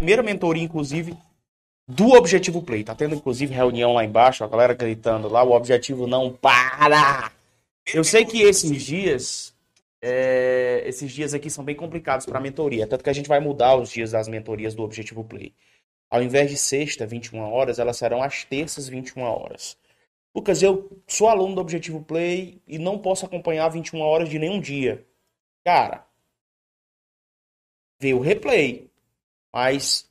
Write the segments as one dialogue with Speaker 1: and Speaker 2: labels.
Speaker 1: primeira mentoria, inclusive, do Objetivo Play. Tá tendo, inclusive, reunião lá embaixo, a galera gritando lá, o objetivo não para! Eu sei que esses dias, é, esses dias aqui são bem complicados para mentoria, tanto que a gente vai mudar os dias das mentorias do Objetivo Play. Ao invés de sexta, 21 horas, elas serão às terças, 21 horas. Lucas, eu sou aluno do Objetivo Play e não posso acompanhar 21 horas de nenhum dia. Cara, vê o replay. Mas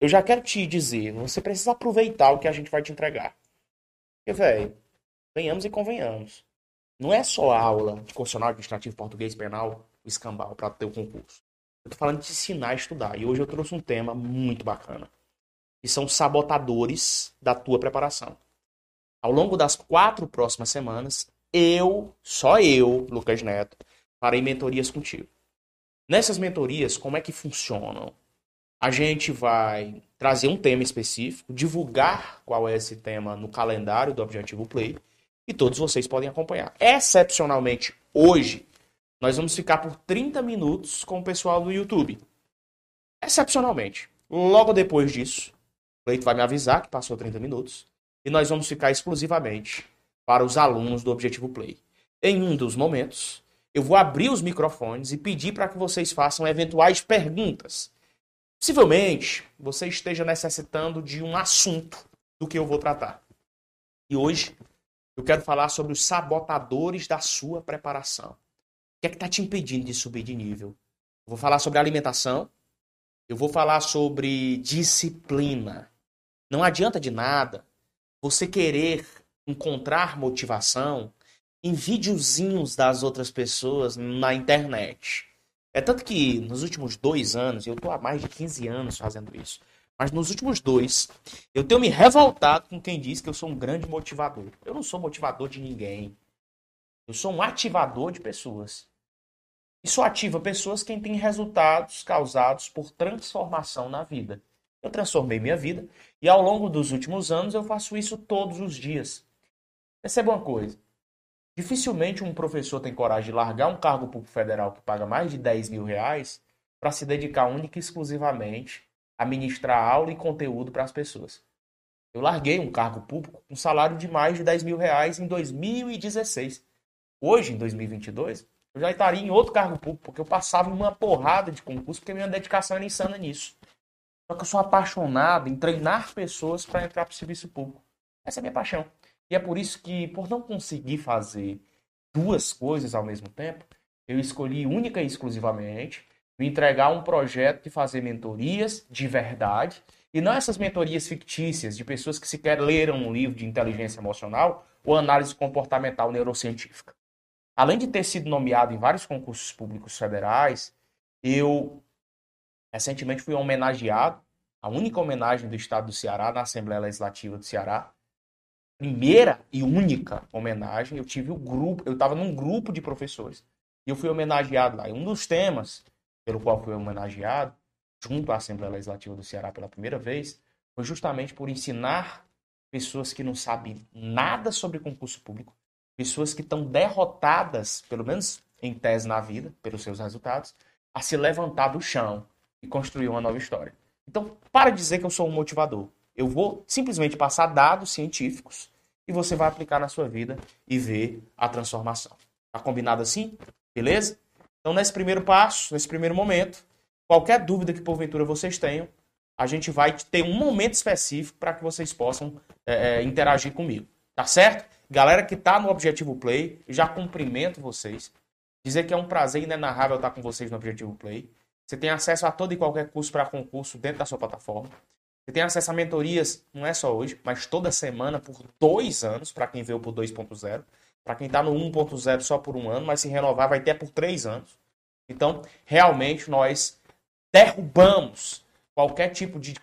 Speaker 1: eu já quero te dizer, você precisa aproveitar o que a gente vai te entregar. Porque, velho, venhamos e convenhamos. Não é só aula de constitucional administrativo, português, penal, o escambau para ter o concurso. Eu tô falando de ensinar a estudar. E hoje eu trouxe um tema muito bacana. Que são sabotadores da tua preparação. Ao longo das quatro próximas semanas, eu, só eu, Lucas Neto, farei mentorias contigo. Nessas mentorias, como é que funcionam? A gente vai trazer um tema específico, divulgar qual é esse tema no calendário do Objetivo Play e todos vocês podem acompanhar. Excepcionalmente, hoje, nós vamos ficar por 30 minutos com o pessoal do YouTube. Excepcionalmente. Logo depois disso, o Leito vai me avisar que passou 30 minutos e nós vamos ficar exclusivamente para os alunos do Objetivo Play. Em um dos momentos, eu vou abrir os microfones e pedir para que vocês façam eventuais perguntas. Possivelmente, você esteja necessitando de um assunto do que eu vou tratar. E hoje, eu quero falar sobre os sabotadores da sua preparação. O que é que está te impedindo de subir de nível? Eu vou falar sobre alimentação. Eu vou falar sobre disciplina. Não adianta de nada você querer encontrar motivação em videozinhos das outras pessoas na internet. É tanto que nos últimos dois anos, eu estou há mais de 15 anos fazendo isso, mas nos últimos dois, eu tenho me revoltado com quem diz que eu sou um grande motivador. Eu não sou motivador de ninguém. Eu sou um ativador de pessoas. E só ativa pessoas quem tem resultados causados por transformação na vida. Eu transformei minha vida e ao longo dos últimos anos eu faço isso todos os dias. Perceba uma coisa. Dificilmente um professor tem coragem de largar um cargo público federal que paga mais de 10 mil reais para se dedicar única e exclusivamente a ministrar aula e conteúdo para as pessoas. Eu larguei um cargo público com salário de mais de 10 mil reais em 2016. Hoje, em 2022, eu já estaria em outro cargo público, porque eu passava uma porrada de concurso, porque minha dedicação era insana nisso. Só que eu sou apaixonado em treinar pessoas para entrar para o serviço público. Essa é a minha paixão. E é por isso que, por não conseguir fazer duas coisas ao mesmo tempo, eu escolhi única e exclusivamente me entregar um projeto de fazer mentorias de verdade e não essas mentorias fictícias de pessoas que sequer leram um livro de inteligência emocional ou análise comportamental neurocientífica. Além de ter sido nomeado em vários concursos públicos federais, eu Recentemente fui homenageado, a única homenagem do estado do Ceará na Assembleia Legislativa do Ceará. Primeira e única homenagem, eu tive o grupo, eu estava num grupo de professores e eu fui homenageado lá. E um dos temas pelo qual fui homenageado, junto à Assembleia Legislativa do Ceará pela primeira vez, foi justamente por ensinar pessoas que não sabem nada sobre concurso público, pessoas que estão derrotadas, pelo menos em tese na vida, pelos seus resultados, a se levantar do chão, e construir uma nova história. Então, para dizer que eu sou um motivador. Eu vou simplesmente passar dados científicos e você vai aplicar na sua vida e ver a transformação. Tá combinado assim? Beleza? Então, nesse primeiro passo, nesse primeiro momento, qualquer dúvida que porventura vocês tenham, a gente vai ter um momento específico para que vocês possam é, é, interagir comigo. Tá certo? Galera que está no Objetivo Play, já cumprimento vocês. Dizer que é um prazer inenarrável estar com vocês no Objetivo Play. Você tem acesso a todo e qualquer curso para concurso dentro da sua plataforma. Você tem acesso a mentorias, não é só hoje, mas toda semana por dois anos, para quem veio por 2.0. Para quem está no 1.0 só por um ano, mas se renovar vai ter por três anos. Então, realmente, nós derrubamos qualquer tipo de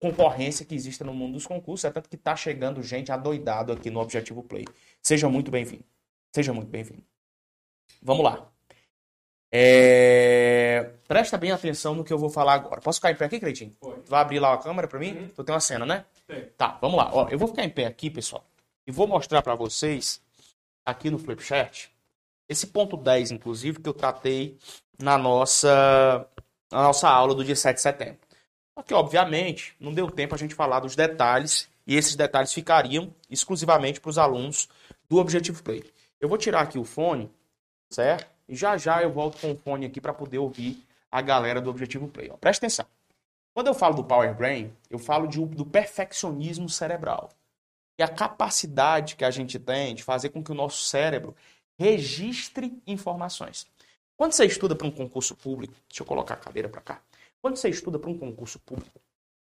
Speaker 1: concorrência que exista no mundo dos concursos. É tanto que está chegando gente adoidado aqui no Objetivo Play. Seja muito bem-vindo. Seja muito bem-vindo. Vamos lá. É... Presta bem atenção no que eu vou falar agora. Posso ficar em pé aqui, Cleitinho? Pode. Vai abrir lá a câmera para mim? Uhum. Tu tem uma cena, né? Tá, vamos lá. Ó, eu vou ficar em pé aqui, pessoal, e vou mostrar para vocês aqui no Flipchart esse ponto 10, inclusive, que eu tratei na nossa, na nossa aula do dia 7 de setembro. Só que, obviamente, não deu tempo a gente falar dos detalhes e esses detalhes ficariam exclusivamente para os alunos do Objetivo Play. Eu vou tirar aqui o fone, certo? E já já eu volto com o fone aqui para poder ouvir a galera do Objetivo Play. Ó, presta atenção. Quando eu falo do Power Brain, eu falo de, do perfeccionismo cerebral. E a capacidade que a gente tem de fazer com que o nosso cérebro registre informações. Quando você estuda para um concurso público, deixa eu colocar a cadeira para cá. Quando você estuda para um concurso público,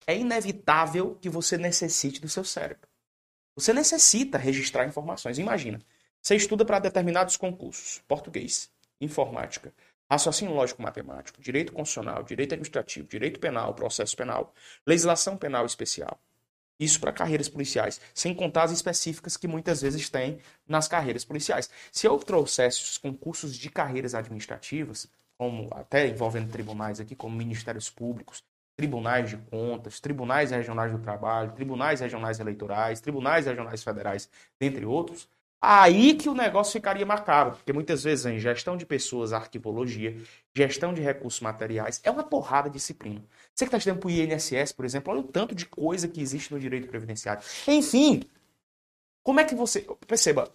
Speaker 1: é inevitável que você necessite do seu cérebro. Você necessita registrar informações. Imagina, você estuda para determinados concursos: português, informática, raciocínio lógico-matemático, direito constitucional, direito administrativo, direito penal, processo penal, legislação penal especial. Isso para carreiras policiais, sem contar as específicas que muitas vezes tem nas carreiras policiais. Se eu trouxesse os concursos de carreiras administrativas, como até envolvendo tribunais aqui, como ministérios públicos, tribunais de contas, tribunais regionais do trabalho, tribunais regionais eleitorais, tribunais regionais federais, dentre outros, aí que o negócio ficaria marcado, porque muitas vezes em gestão de pessoas, arquivologia, gestão de recursos materiais, é uma porrada de disciplina. Você que está estudando para o INSS, por exemplo, olha o tanto de coisa que existe no direito previdenciário. Enfim, como é que você, perceba,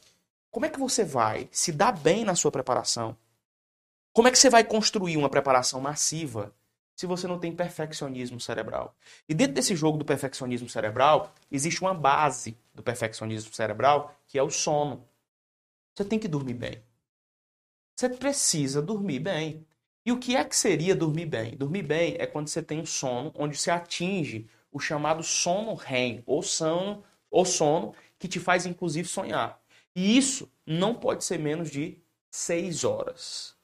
Speaker 1: como é que você vai se dar bem na sua preparação? Como é que você vai construir uma preparação massiva se você não tem perfeccionismo cerebral. E dentro desse jogo do perfeccionismo cerebral, existe uma base do perfeccionismo cerebral, que é o sono. Você tem que dormir bem. Você precisa dormir bem. E o que é que seria dormir bem? Dormir bem é quando você tem um sono onde você atinge o chamado sono REM, ou sono, ou sono que te faz inclusive sonhar. E isso não pode ser menos de seis horas.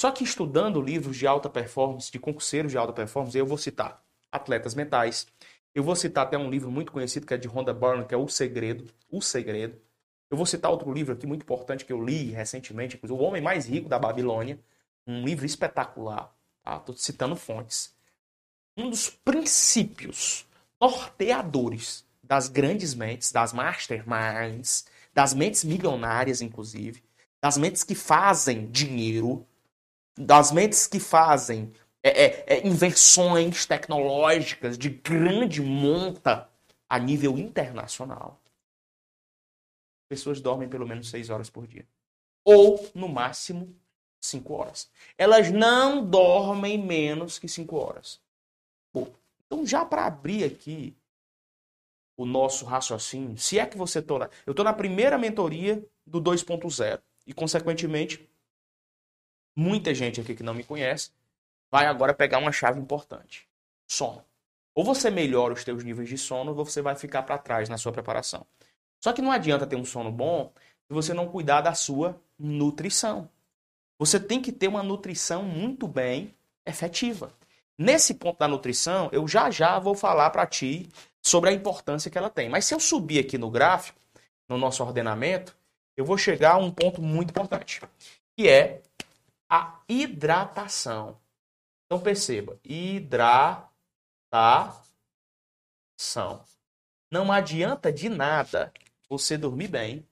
Speaker 1: Só que estudando livros de alta performance, de concurseiros de alta performance, eu vou citar Atletas Mentais. Eu vou citar até um livro muito conhecido que é de Rhonda Byrne, que é O Segredo. O Segredo. Eu vou citar outro livro aqui muito importante que eu li recentemente, O Homem Mais Rico da Babilônia. Um livro espetacular. Estou tá? citando fontes. Um dos princípios norteadores das grandes mentes, das masterminds, das mentes milionárias, inclusive, das mentes que fazem dinheiro, das mentes que fazem é, é, é, invenções tecnológicas de grande monta a nível internacional, pessoas dormem pelo menos seis horas por dia. Ou, no máximo, cinco horas. Elas não dormem menos que cinco horas. Então, já para abrir aqui o nosso raciocínio, se é que você está. Eu estou na primeira mentoria do 2.0 e, consequentemente, muita gente aqui que não me conhece vai agora pegar uma chave importante: sono. Ou você melhora os teus níveis de sono, ou você vai ficar para trás na sua preparação. Só que não adianta ter um sono bom se você não cuidar da sua nutrição. Você tem que ter uma nutrição muito bem efetiva. Nesse ponto da nutrição, eu já já vou falar para ti sobre a importância que ela tem. Mas se eu subir aqui no gráfico, no nosso ordenamento, eu vou chegar a um ponto muito importante, que é a hidratação. Então perceba, hidratação. Não adianta de nada você dormir bem,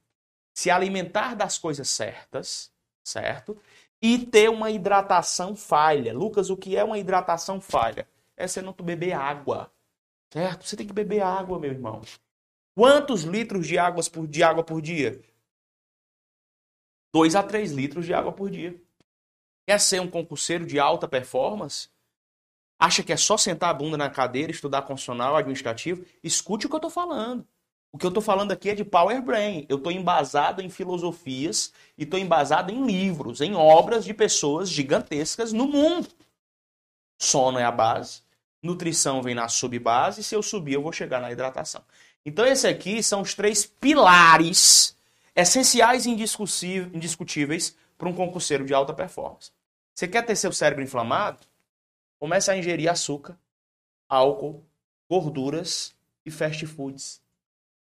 Speaker 1: se alimentar das coisas certas, certo? E ter uma hidratação falha. Lucas, o que é uma hidratação falha? É você não beber água, certo? Você tem que beber água, meu irmão. Quantos litros de água por, de água por dia? 2 a 3 litros de água por dia. Quer ser um concurseiro de alta performance? Acha que é só sentar a bunda na cadeira, estudar constitucional, administrativo? Escute o que eu estou falando. O que eu estou falando aqui é de Power Brain. Eu estou embasado em filosofias e estou embasado em livros, em obras de pessoas gigantescas no mundo. Sono é a base, nutrição vem na subbase, e se eu subir eu vou chegar na hidratação. Então esses aqui são os três pilares essenciais e indiscutíveis para um concurseiro de alta performance. Você quer ter seu cérebro inflamado? Comece a ingerir açúcar, álcool, gorduras e fast foods.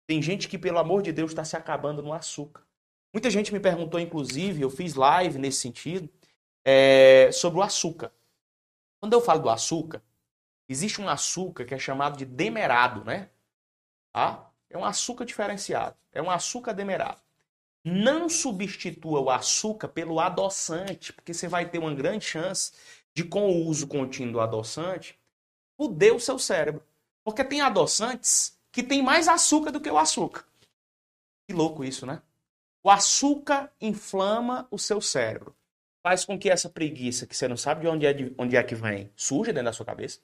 Speaker 1: Tem gente que, pelo amor de Deus, está se acabando no açúcar. Muita gente me perguntou, inclusive, eu fiz live nesse sentido, é, sobre o açúcar. Quando eu falo do açúcar, existe um açúcar que é chamado de demerado, né? Tá? É um açúcar diferenciado. É um açúcar demerado. Não substitua o açúcar pelo adoçante, porque você vai ter uma grande chance de, com o uso contínuo do adoçante, fuder o seu cérebro. Porque tem adoçantes que tem mais açúcar do que o açúcar. Que louco isso, né? O açúcar inflama o seu cérebro. Faz com que essa preguiça, que você não sabe de onde é, de onde é que vem, surja dentro da sua cabeça.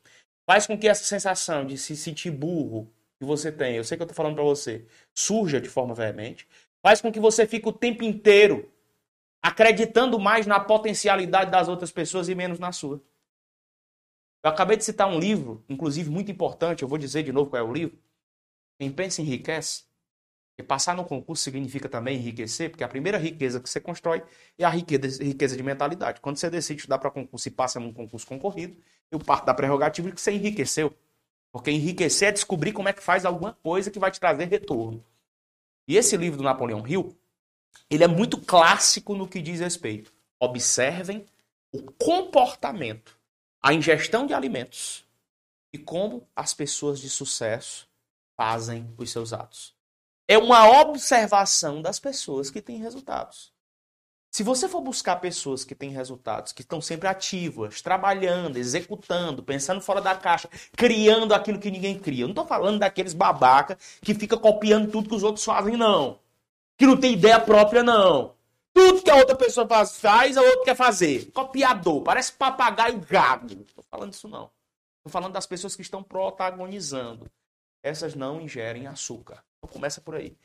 Speaker 1: Faz com que essa sensação de se sentir burro que você tem, eu sei que eu tô falando para você, surja de forma veemente. Faz com que você fique o tempo inteiro acreditando mais na potencialidade das outras pessoas e menos na sua. Eu acabei de citar um livro, inclusive muito importante, eu vou dizer de novo qual é o livro. Quem pensa enriquece. E passar no concurso significa também enriquecer, porque a primeira riqueza que você constrói é a riqueza, riqueza de mentalidade. Quando você decide estudar para concurso e passa num concurso concorrido, eu parto da prerrogativa de que você enriqueceu. Porque enriquecer é descobrir como é que faz alguma coisa que vai te trazer retorno. E esse livro do Napoleão Hill, ele é muito clássico no que diz respeito. Observem o comportamento, a ingestão de alimentos e como as pessoas de sucesso fazem os seus atos. É uma observação das pessoas que têm resultados. Se você for buscar pessoas que têm resultados, que estão sempre ativas, trabalhando, executando, pensando fora da caixa, criando aquilo que ninguém cria. Eu não estou falando daqueles babaca que fica copiando tudo que os outros fazem, não que não tem ideia própria, não. Tudo que a outra pessoa faz, faz a outra quer fazer. Copiador, parece papagaio gago. Não tô falando isso, não. Tô falando das pessoas que estão protagonizando. Essas não ingerem açúcar. Então começa por aí.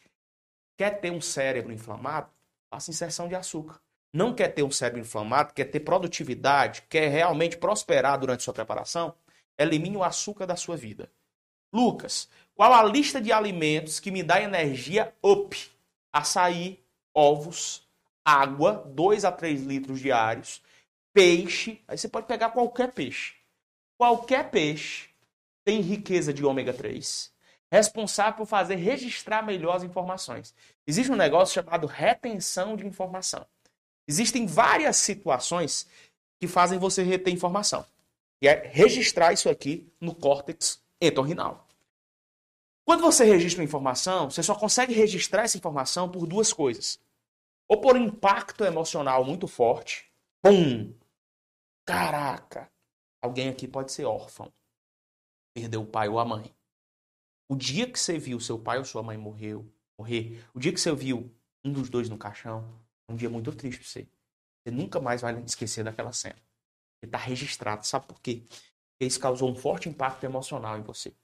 Speaker 1: Quer ter um cérebro inflamado? Faça inserção de açúcar. Não quer ter um cérebro inflamado, quer ter produtividade, quer realmente prosperar durante sua preparação? Elimine o açúcar da sua vida. Lucas, qual a lista de alimentos que me dá energia up? açaí, ovos, água, 2 a 3 litros diários, peixe, aí você pode pegar qualquer peixe. Qualquer peixe tem riqueza de ômega 3, responsável por fazer registrar melhor as informações. Existe um negócio chamado retenção de informação. Existem várias situações que fazem você reter informação. E é registrar isso aqui no córtex entorrinal. Quando você registra uma informação, você só consegue registrar essa informação por duas coisas. Ou por impacto emocional muito forte. Pum! Caraca! Alguém aqui pode ser órfão. Perdeu o pai ou a mãe. O dia que você viu seu pai ou sua mãe morreu, morrer, o dia que você viu um dos dois no caixão, é um dia muito triste pra você. Você nunca mais vai esquecer daquela cena. Ele está registrado. Sabe por quê? Porque isso causou um forte impacto emocional em você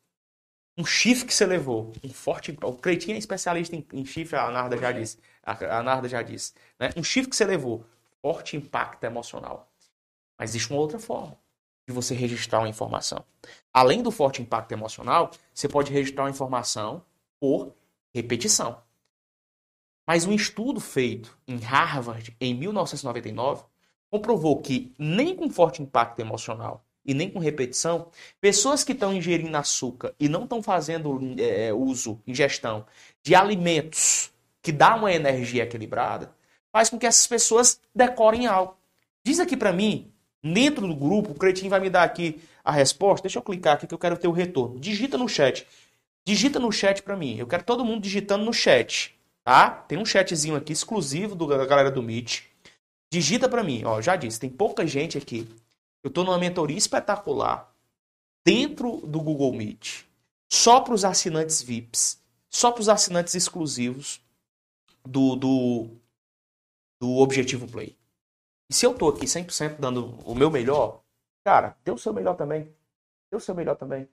Speaker 1: um chifre que você levou, um forte. O Creitinho é especialista em, em chifre, a Narda já disse. A, a Narda já disse. Né? Um chifre que você levou, forte impacto emocional. Mas existe uma outra forma de você registrar uma informação. Além do forte impacto emocional, você pode registrar uma informação por repetição. Mas um estudo feito em Harvard em 1999 comprovou que nem com forte impacto emocional e nem com repetição, pessoas que estão ingerindo açúcar e não estão fazendo é, uso, ingestão de alimentos que dá uma energia equilibrada, faz com que essas pessoas decorem algo. Diz aqui para mim, dentro do grupo, o Cretinho vai me dar aqui a resposta. Deixa eu clicar aqui que eu quero ter o retorno. Digita no chat. Digita no chat para mim. Eu quero todo mundo digitando no chat, tá? Tem um chatzinho aqui exclusivo do, da galera do Meet. Digita para mim, ó, já disse, tem pouca gente aqui. Eu estou numa mentoria espetacular dentro do Google Meet, só para os assinantes VIPs, só para os assinantes exclusivos do, do, do Objetivo Play. E se eu estou aqui 100% dando o meu melhor, cara, dê o seu melhor também. Dê o seu melhor também.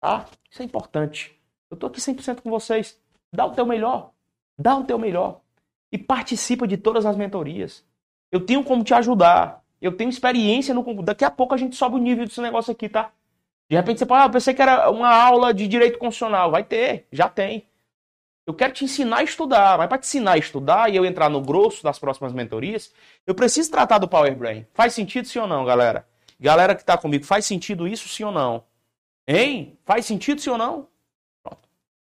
Speaker 1: Tá? Isso é importante. Eu estou aqui 100% com vocês. Dá o teu melhor. Dá o teu melhor. E participa de todas as mentorias. Eu tenho como te ajudar. Eu tenho experiência no concurso. Daqui a pouco a gente sobe o nível desse negócio aqui, tá? De repente você fala, ah, eu pensei que era uma aula de direito constitucional. Vai ter, já tem. Eu quero te ensinar a estudar, mas para te ensinar a estudar e eu entrar no grosso das próximas mentorias, eu preciso tratar do Power Brain. Faz sentido sim ou não, galera? Galera que tá comigo, faz sentido isso sim ou não? Hein? Faz sentido sim ou não? Pronto.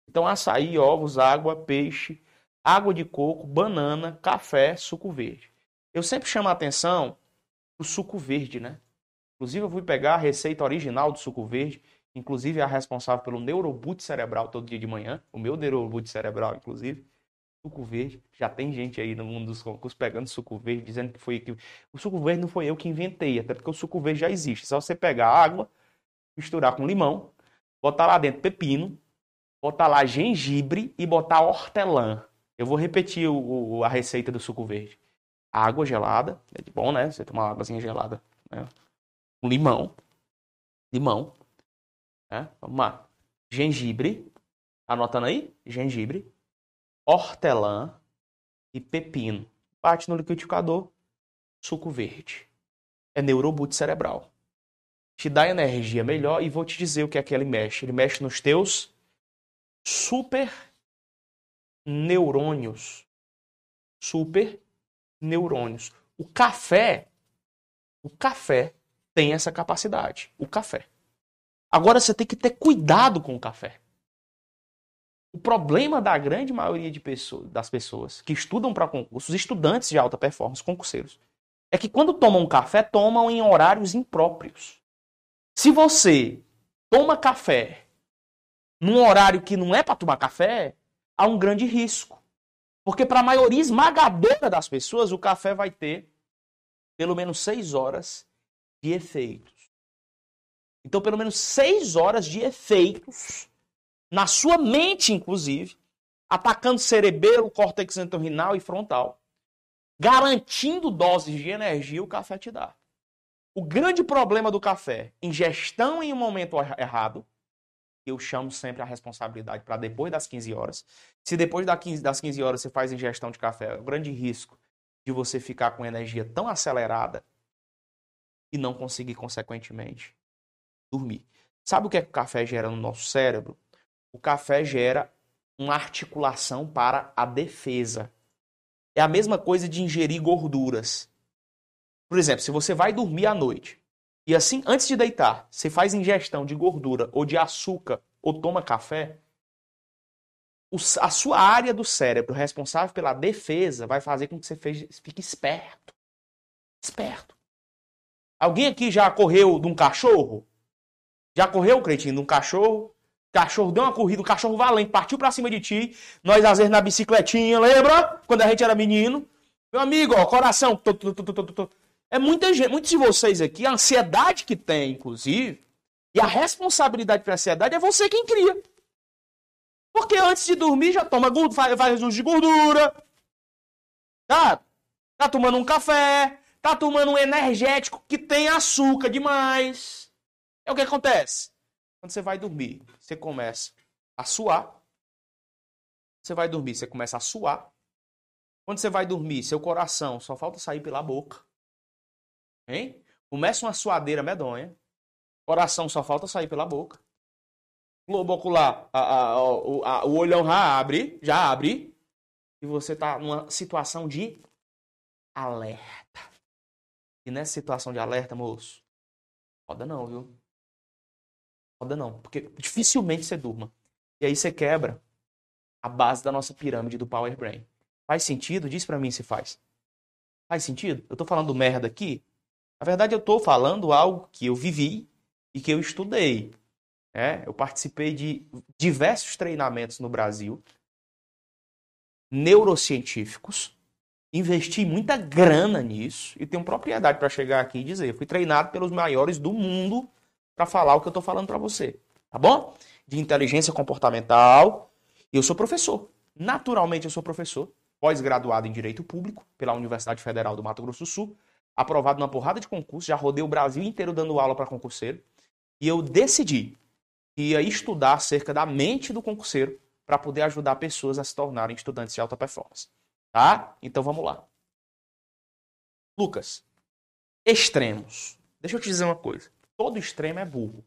Speaker 1: Então açaí, ovos, água, peixe, água de coco, banana, café, suco verde. Eu sempre chamo a atenção o suco verde, né? Inclusive, eu fui pegar a receita original do suco verde, inclusive é a responsável pelo neuroboot cerebral todo dia de manhã, o meu neuroboot cerebral, inclusive. Suco verde, já tem gente aí no mundo dos concursos pegando suco verde, dizendo que foi que o suco verde não foi eu que inventei, até porque o suco verde já existe. Só você pegar água, misturar com limão, botar lá dentro pepino, botar lá gengibre e botar hortelã. Eu vou repetir o, o, a receita do suco verde. Água gelada, é de bom, né? Você tomar uma águazinha gelada. Né? Um limão. Limão. Né? Vamos lá. Gengibre. Anotando aí? Gengibre. Hortelã e pepino. Bate no liquidificador. Suco verde. É neuroboot cerebral. Te dá energia melhor e vou te dizer o que é que ele mexe. Ele mexe nos teus super neurônios. Super neurônios. O café, o café tem essa capacidade. O café. Agora você tem que ter cuidado com o café. O problema da grande maioria de pessoas, das pessoas que estudam para concursos, estudantes de alta performance, concurseiros, é que quando tomam café, tomam em horários impróprios. Se você toma café num horário que não é para tomar café, há um grande risco. Porque para a maioria esmagadora das pessoas, o café vai ter pelo menos seis horas de efeitos. Então, pelo menos seis horas de efeitos na sua mente, inclusive, atacando cerebelo, córtex entorrinal e frontal, garantindo doses de energia, o café te dá. O grande problema do café, ingestão em um momento errado, eu chamo sempre a responsabilidade para depois das 15 horas. Se depois das 15 horas você faz ingestão de café, é o grande risco de você ficar com energia tão acelerada e não conseguir, consequentemente, dormir. Sabe o que, é que o café gera no nosso cérebro? O café gera uma articulação para a defesa. É a mesma coisa de ingerir gorduras. Por exemplo, se você vai dormir à noite e assim, antes de deitar, você faz ingestão de gordura ou de açúcar ou toma café, a sua área do cérebro responsável pela defesa vai fazer com que você fique esperto. Esperto. Alguém aqui já correu de um cachorro? Já correu, Cretinho, de um cachorro? Cachorro deu uma corrida, o cachorro valente partiu pra cima de ti. Nós, às vezes, na bicicletinha, lembra? Quando a gente era menino. Meu amigo, ó, coração. É muita gente, muitos de vocês aqui, a ansiedade que tem, inclusive, e a responsabilidade pela ansiedade é você quem cria. Porque antes de dormir já toma faz, faz uso de gordura. Tá? Tá tomando um café, tá tomando um energético que tem açúcar demais. É o que acontece. Quando você vai dormir, você começa a suar. Você vai dormir, você começa a suar. Quando você vai dormir, seu coração só falta sair pela boca. Hein? Começa uma suadeira medonha. Coração só falta sair pela boca. Globo ocular, a, a, a, o olhão já abre, já abre. E você tá numa situação de alerta. E nessa situação de alerta, moço, roda não, viu? Roda não, porque dificilmente você durma. E aí você quebra a base da nossa pirâmide do Power Brain. Faz sentido? Diz para mim se faz. Faz sentido? Eu tô falando merda aqui? Na verdade, eu tô falando algo que eu vivi e que eu estudei. É, eu participei de diversos treinamentos no Brasil, neurocientíficos, investi muita grana nisso e tenho propriedade para chegar aqui e dizer, fui treinado pelos maiores do mundo para falar o que eu estou falando para você, tá bom? De inteligência comportamental. Eu sou professor. Naturalmente eu sou professor, pós-graduado em Direito Público pela Universidade Federal do Mato Grosso do Sul, aprovado numa porrada de concursos, já rodei o Brasil inteiro dando aula para concurseiro. E eu decidi que ia estudar acerca da mente do concurseiro para poder ajudar pessoas a se tornarem estudantes de alta performance. Tá? Então vamos lá. Lucas, extremos. Deixa eu te dizer uma coisa. Todo extremo é burro.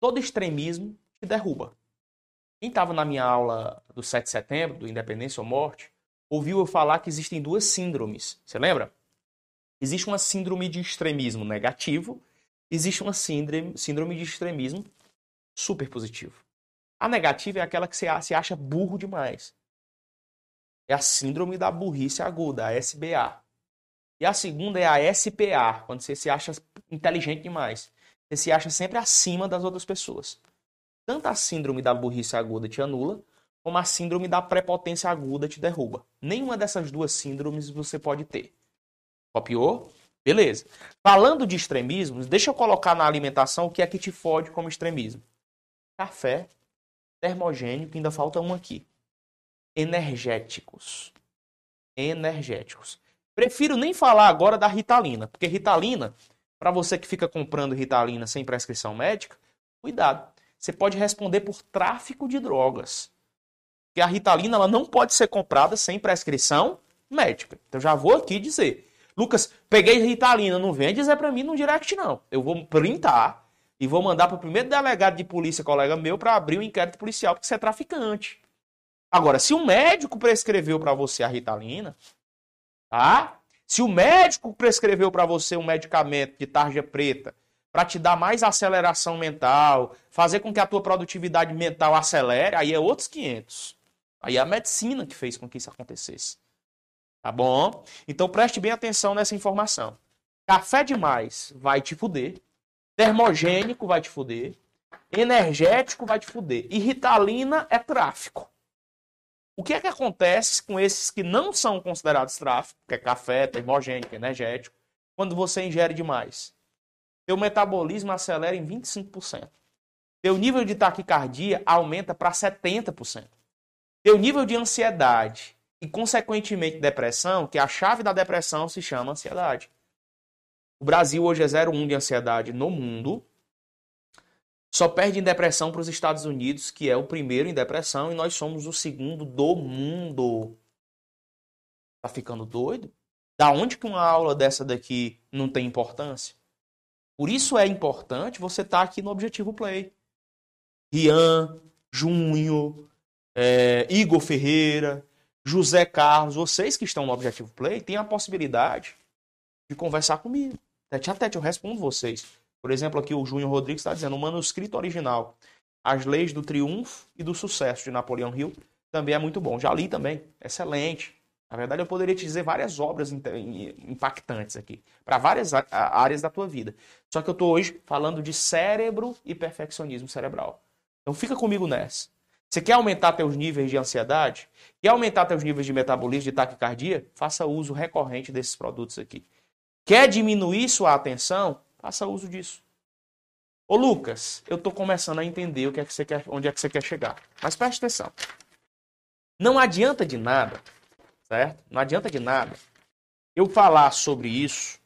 Speaker 1: Todo extremismo te derruba. Quem estava na minha aula do 7 de setembro, do Independência ou Morte, ouviu eu falar que existem duas síndromes. Você lembra? Existe uma síndrome de extremismo negativo, existe uma síndrome, síndrome de extremismo super positivo. A negativa é aquela que você acha burro demais. É a síndrome da burrice aguda, a SBA. E a segunda é a SPA, quando você se acha inteligente demais. Você se acha sempre acima das outras pessoas. Tanto a síndrome da burrice aguda te anula, como a síndrome da prepotência aguda te derruba. Nenhuma dessas duas síndromes você pode ter. Copiou? Beleza. Falando de extremismos, deixa eu colocar na alimentação o que é que te fode como extremismo. Café, termogênico, ainda falta um aqui. Energéticos. Energéticos. Prefiro nem falar agora da Ritalina, porque Ritalina, para você que fica comprando Ritalina sem prescrição médica, cuidado. Você pode responder por tráfico de drogas. Porque a Ritalina ela não pode ser comprada sem prescrição médica. Então já vou aqui dizer. Lucas, peguei Ritalina, não vem dizer para mim no direct não. Eu vou printar e vou mandar para o primeiro delegado de polícia, colega meu, para abrir um inquérito policial, porque você é traficante. Agora, se o médico prescreveu para você a Ritalina, tá? Se o médico prescreveu para você um medicamento de tarja preta para te dar mais aceleração mental, fazer com que a tua produtividade mental acelere, aí é outros 500. Aí é a medicina que fez com que isso acontecesse. Tá bom? Então preste bem atenção nessa informação. Café demais vai te fuder. Termogênico vai te fuder. Energético vai te fuder. E ritalina é tráfico. O que é que acontece com esses que não são considerados tráfico, que é café, termogênico, energético, quando você ingere demais? Teu metabolismo acelera em 25%. Teu nível de taquicardia aumenta para 70%. Teu nível de ansiedade e, consequentemente, depressão, que a chave da depressão se chama ansiedade. O Brasil hoje é 0,1 de ansiedade no mundo. Só perde em depressão para os Estados Unidos, que é o primeiro em depressão, e nós somos o segundo do mundo. Tá ficando doido? Da onde que uma aula dessa daqui não tem importância? Por isso é importante você estar tá aqui no Objetivo Play. Rian, Junho, é, Igor Ferreira, José Carlos, vocês que estão no Objetivo Play, têm a possibilidade de conversar comigo. Tete a tete, eu respondo vocês. Por exemplo, aqui o Júnior Rodrigues está dizendo: o manuscrito original, As Leis do Triunfo e do Sucesso de Napoleão Hill, também é muito bom. Já li também, excelente. Na verdade, eu poderia te dizer várias obras impactantes aqui, para várias áreas da tua vida. Só que eu estou hoje falando de cérebro e perfeccionismo cerebral. Então fica comigo nessa. Você quer aumentar teus níveis de ansiedade? Quer aumentar teus níveis de metabolismo, de taquicardia? Faça uso recorrente desses produtos aqui. Quer diminuir sua atenção? Faça uso disso. Ô Lucas, eu estou começando a entender o que é que você quer, onde é que você quer chegar. Mas preste atenção. Não adianta de nada certo? Não adianta de nada eu falar sobre isso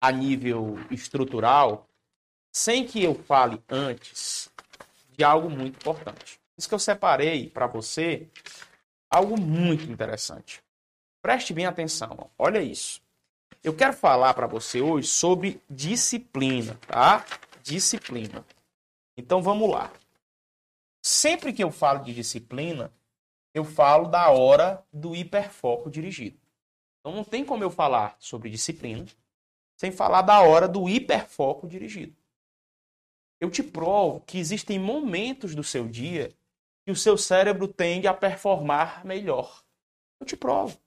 Speaker 1: a nível estrutural sem que eu fale antes de algo muito importante. Isso que eu separei para você algo muito interessante. Preste bem atenção, olha isso. Eu quero falar para você hoje sobre disciplina, tá? Disciplina. Então vamos lá. Sempre que eu falo de disciplina, eu falo da hora do hiperfoco dirigido. Então não tem como eu falar sobre disciplina sem falar da hora do hiperfoco dirigido. Eu te provo que existem momentos do seu dia que o seu cérebro tende a performar melhor. Eu te provo.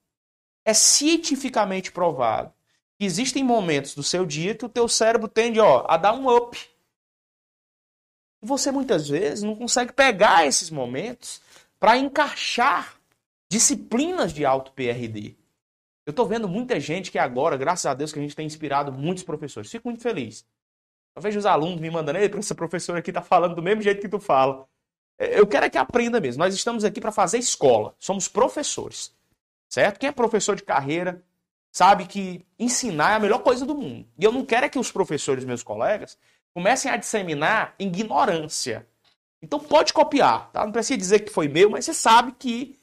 Speaker 1: É cientificamente provado existem momentos do seu dia que o teu cérebro tende ó, a dar um up. E você muitas vezes não consegue pegar esses momentos para encaixar disciplinas de alto PRD. Eu estou vendo muita gente que agora, graças a Deus, que a gente tem inspirado muitos professores. Fico muito feliz. Eu vejo os alunos me mandando, ei, essa professora aqui está falando do mesmo jeito que tu fala. É, eu quero é que aprenda mesmo. Nós estamos aqui para fazer escola. Somos professores. Certo? Quem é professor de carreira sabe que ensinar é a melhor coisa do mundo. E eu não quero é que os professores, meus colegas, comecem a disseminar ignorância. Então pode copiar, tá? Não precisa dizer que foi meu, mas você sabe que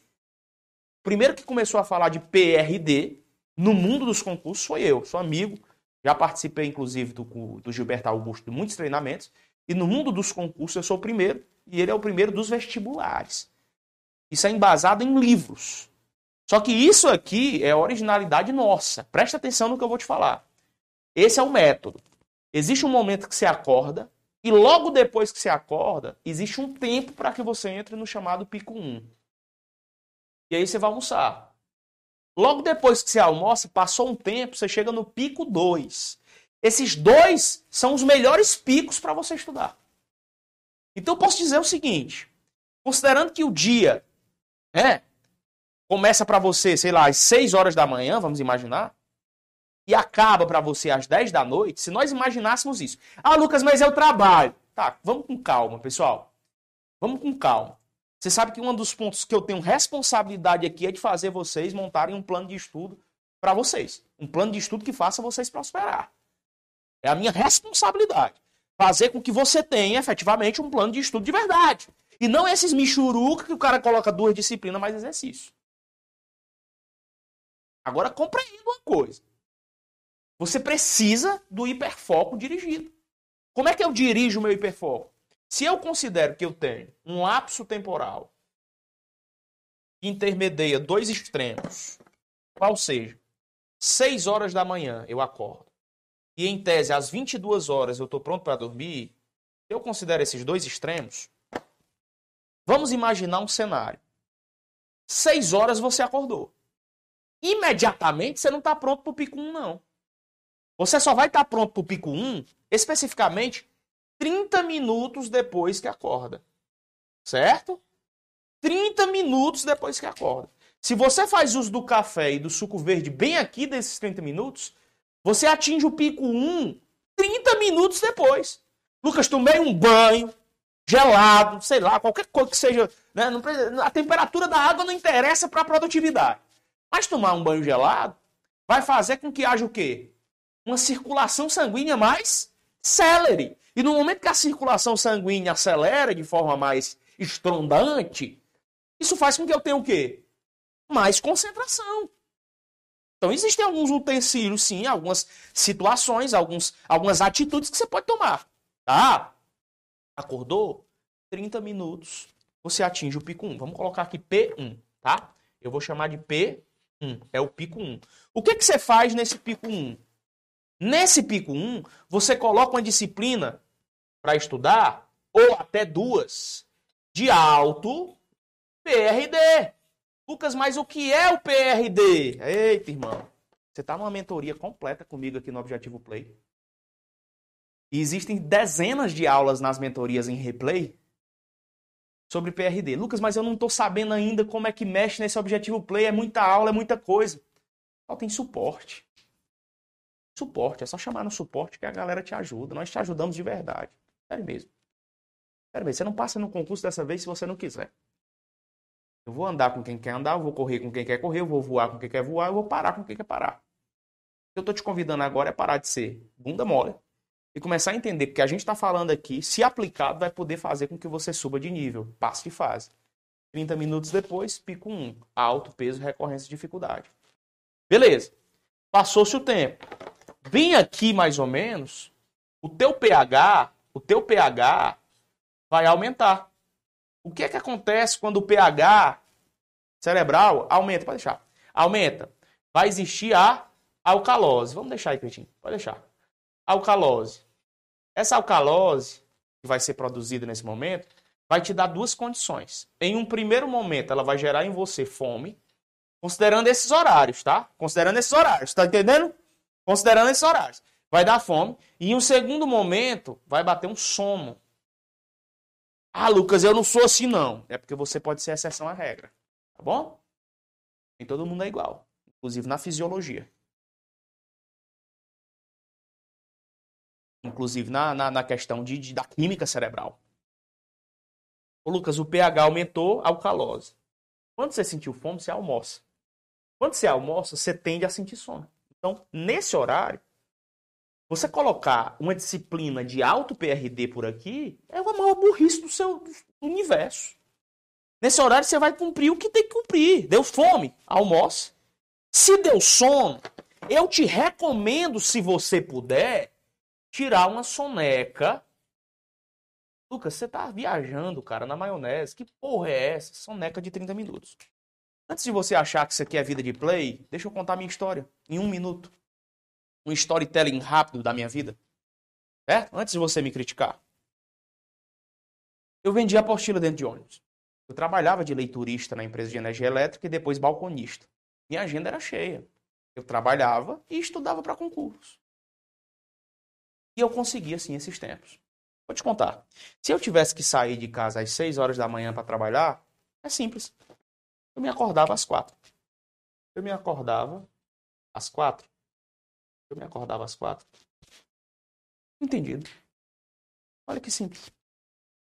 Speaker 1: primeiro que começou a falar de PRD no mundo dos concursos foi eu, sou amigo, já participei inclusive do, do Gilberto Augusto de muitos treinamentos, e no mundo dos concursos eu sou o primeiro, e ele é o primeiro dos vestibulares. Isso é embasado em livros. Só que isso aqui é originalidade nossa. Presta atenção no que eu vou te falar. Esse é o método. Existe um momento que você acorda, e logo depois que você acorda, existe um tempo para que você entre no chamado pico 1. E aí você vai almoçar. Logo depois que você almoça, passou um tempo, você chega no pico 2. Esses dois são os melhores picos para você estudar. Então eu posso dizer o seguinte: considerando que o dia é, começa para você, sei lá, às 6 horas da manhã, vamos imaginar, e acaba para você às 10 da noite, se nós imaginássemos isso. Ah, Lucas, mas eu trabalho. Tá, vamos com calma, pessoal. Vamos com calma. Você sabe que um dos pontos que eu tenho responsabilidade aqui é de fazer vocês montarem um plano de estudo para vocês. Um plano de estudo que faça vocês prosperar. É a minha responsabilidade. Fazer com que você tenha efetivamente um plano de estudo de verdade. E não esses michuruca que o cara coloca duas disciplinas mais exercício. Agora compreenda uma coisa. Você precisa do hiperfoco dirigido. Como é que eu dirijo o meu hiperfoco? Se eu considero que eu tenho um lapso temporal que intermedia dois extremos, qual seja, 6 horas da manhã eu acordo, e em tese às 22 horas eu estou pronto para dormir, eu considero esses dois extremos, vamos imaginar um cenário. 6 horas você acordou. Imediatamente você não está pronto para o pico 1, não. Você só vai estar tá pronto para o pico 1, especificamente, 30 minutos depois que acorda. Certo? 30 minutos depois que acorda. Se você faz uso do café e do suco verde bem aqui desses 30 minutos, você atinge o pico 1 30 minutos depois. Lucas, tomei um banho gelado, sei lá, qualquer coisa que seja. Né, a temperatura da água não interessa para a produtividade. Mas tomar um banho gelado vai fazer com que haja o quê? Uma circulação sanguínea mais célere. E no momento que a circulação sanguínea acelera de forma mais estrondante, isso faz com que eu tenha o quê? Mais concentração. Então existem alguns utensílios, sim, algumas situações, alguns, algumas atitudes que você pode tomar. Tá? Acordou? 30 minutos. Você atinge o pico 1. Vamos colocar aqui P1, tá? Eu vou chamar de P1. É o pico 1. O que, que você faz nesse pico 1? Nesse pico 1, você coloca uma disciplina para estudar, ou até duas, de alto PRD. Lucas, mas o que é o PRD? Eita, irmão. Você está numa mentoria completa comigo aqui no Objetivo Play. E existem dezenas de aulas nas mentorias em replay sobre PRD. Lucas, mas eu não estou sabendo ainda como é que mexe nesse Objetivo Play. É muita aula, é muita coisa. Só tem suporte. Suporte. É só chamar no suporte que a galera te ajuda. Nós te ajudamos de verdade. Sério mesmo. Sério mesmo. Você não passa no concurso dessa vez se você não quiser. Eu vou andar com quem quer andar, eu vou correr com quem quer correr, eu vou voar com quem quer voar, eu vou parar com quem quer parar. O que eu estou te convidando agora é parar de ser bunda mole e começar a entender que a gente está falando aqui, se aplicado, vai poder fazer com que você suba de nível, passe de fase. 30 minutos depois, pico 1. Alto, peso, recorrência, dificuldade. Beleza. Passou-se o tempo. Vem aqui mais ou menos, o teu pH, o teu pH vai aumentar. O que é que acontece quando o pH cerebral aumenta? Pode deixar. Aumenta. Vai existir a alcalose. Vamos deixar aí, Cretinho. Pode deixar. Alcalose. Essa alcalose que vai ser produzida nesse momento vai te dar duas condições. Em um primeiro momento, ela vai gerar em você fome, considerando esses horários, tá? Considerando esses horários, tá entendendo? Considerando esses horários. Vai dar fome. E em um segundo momento, vai bater um sono. Ah, Lucas, eu não sou assim não. É porque você pode ser exceção à regra. Tá bom? Nem todo mundo é igual. Inclusive na fisiologia. Inclusive na, na, na questão de, de, da química cerebral. Ô, Lucas, o pH aumentou, alcalose. Quando você sentiu fome, você almoça. Quando você almoça, você tende a sentir sono. Então, nesse horário, você colocar uma disciplina de alto PRD por aqui é uma maior burrice do seu universo. Nesse horário você vai cumprir o que tem que cumprir. Deu fome? Almoce. Se deu sono, eu te recomendo, se você puder, tirar uma soneca. Lucas, você tá viajando, cara, na maionese. Que porra é essa? Soneca de 30 minutos. Antes de você achar que isso aqui é vida de play, deixa eu contar minha história em um minuto um storytelling rápido da minha vida. Certo? Antes de você me criticar. Eu vendia apostila dentro de ônibus. Eu trabalhava de leiturista na empresa de energia elétrica e depois balconista. Minha agenda era cheia. Eu trabalhava e estudava para concursos. E eu conseguia, assim, esses tempos. Vou te contar. Se eu tivesse que sair de casa às 6 horas da manhã para trabalhar, é simples. Eu me acordava às 4. Eu me acordava às 4 Eu me acordava às quatro. Entendido. Olha que simples.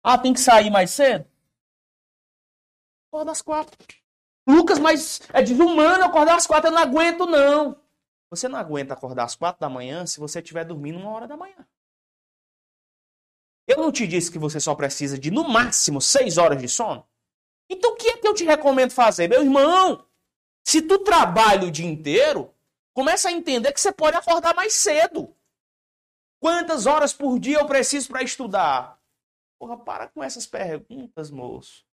Speaker 1: Ah, tem que sair mais cedo? Acorda às quatro. Lucas, mas é desumano acordar às quatro, eu não aguento, não. Você não aguenta acordar às quatro da manhã se você estiver dormindo uma hora da manhã. Eu não te disse que você só precisa de, no máximo, seis horas de sono? Então o que é que eu te recomendo fazer? Meu irmão, se tu trabalha o dia inteiro, começa a entender que você pode acordar mais cedo. Quantas horas por dia eu preciso para estudar? Porra, para com essas perguntas, moço.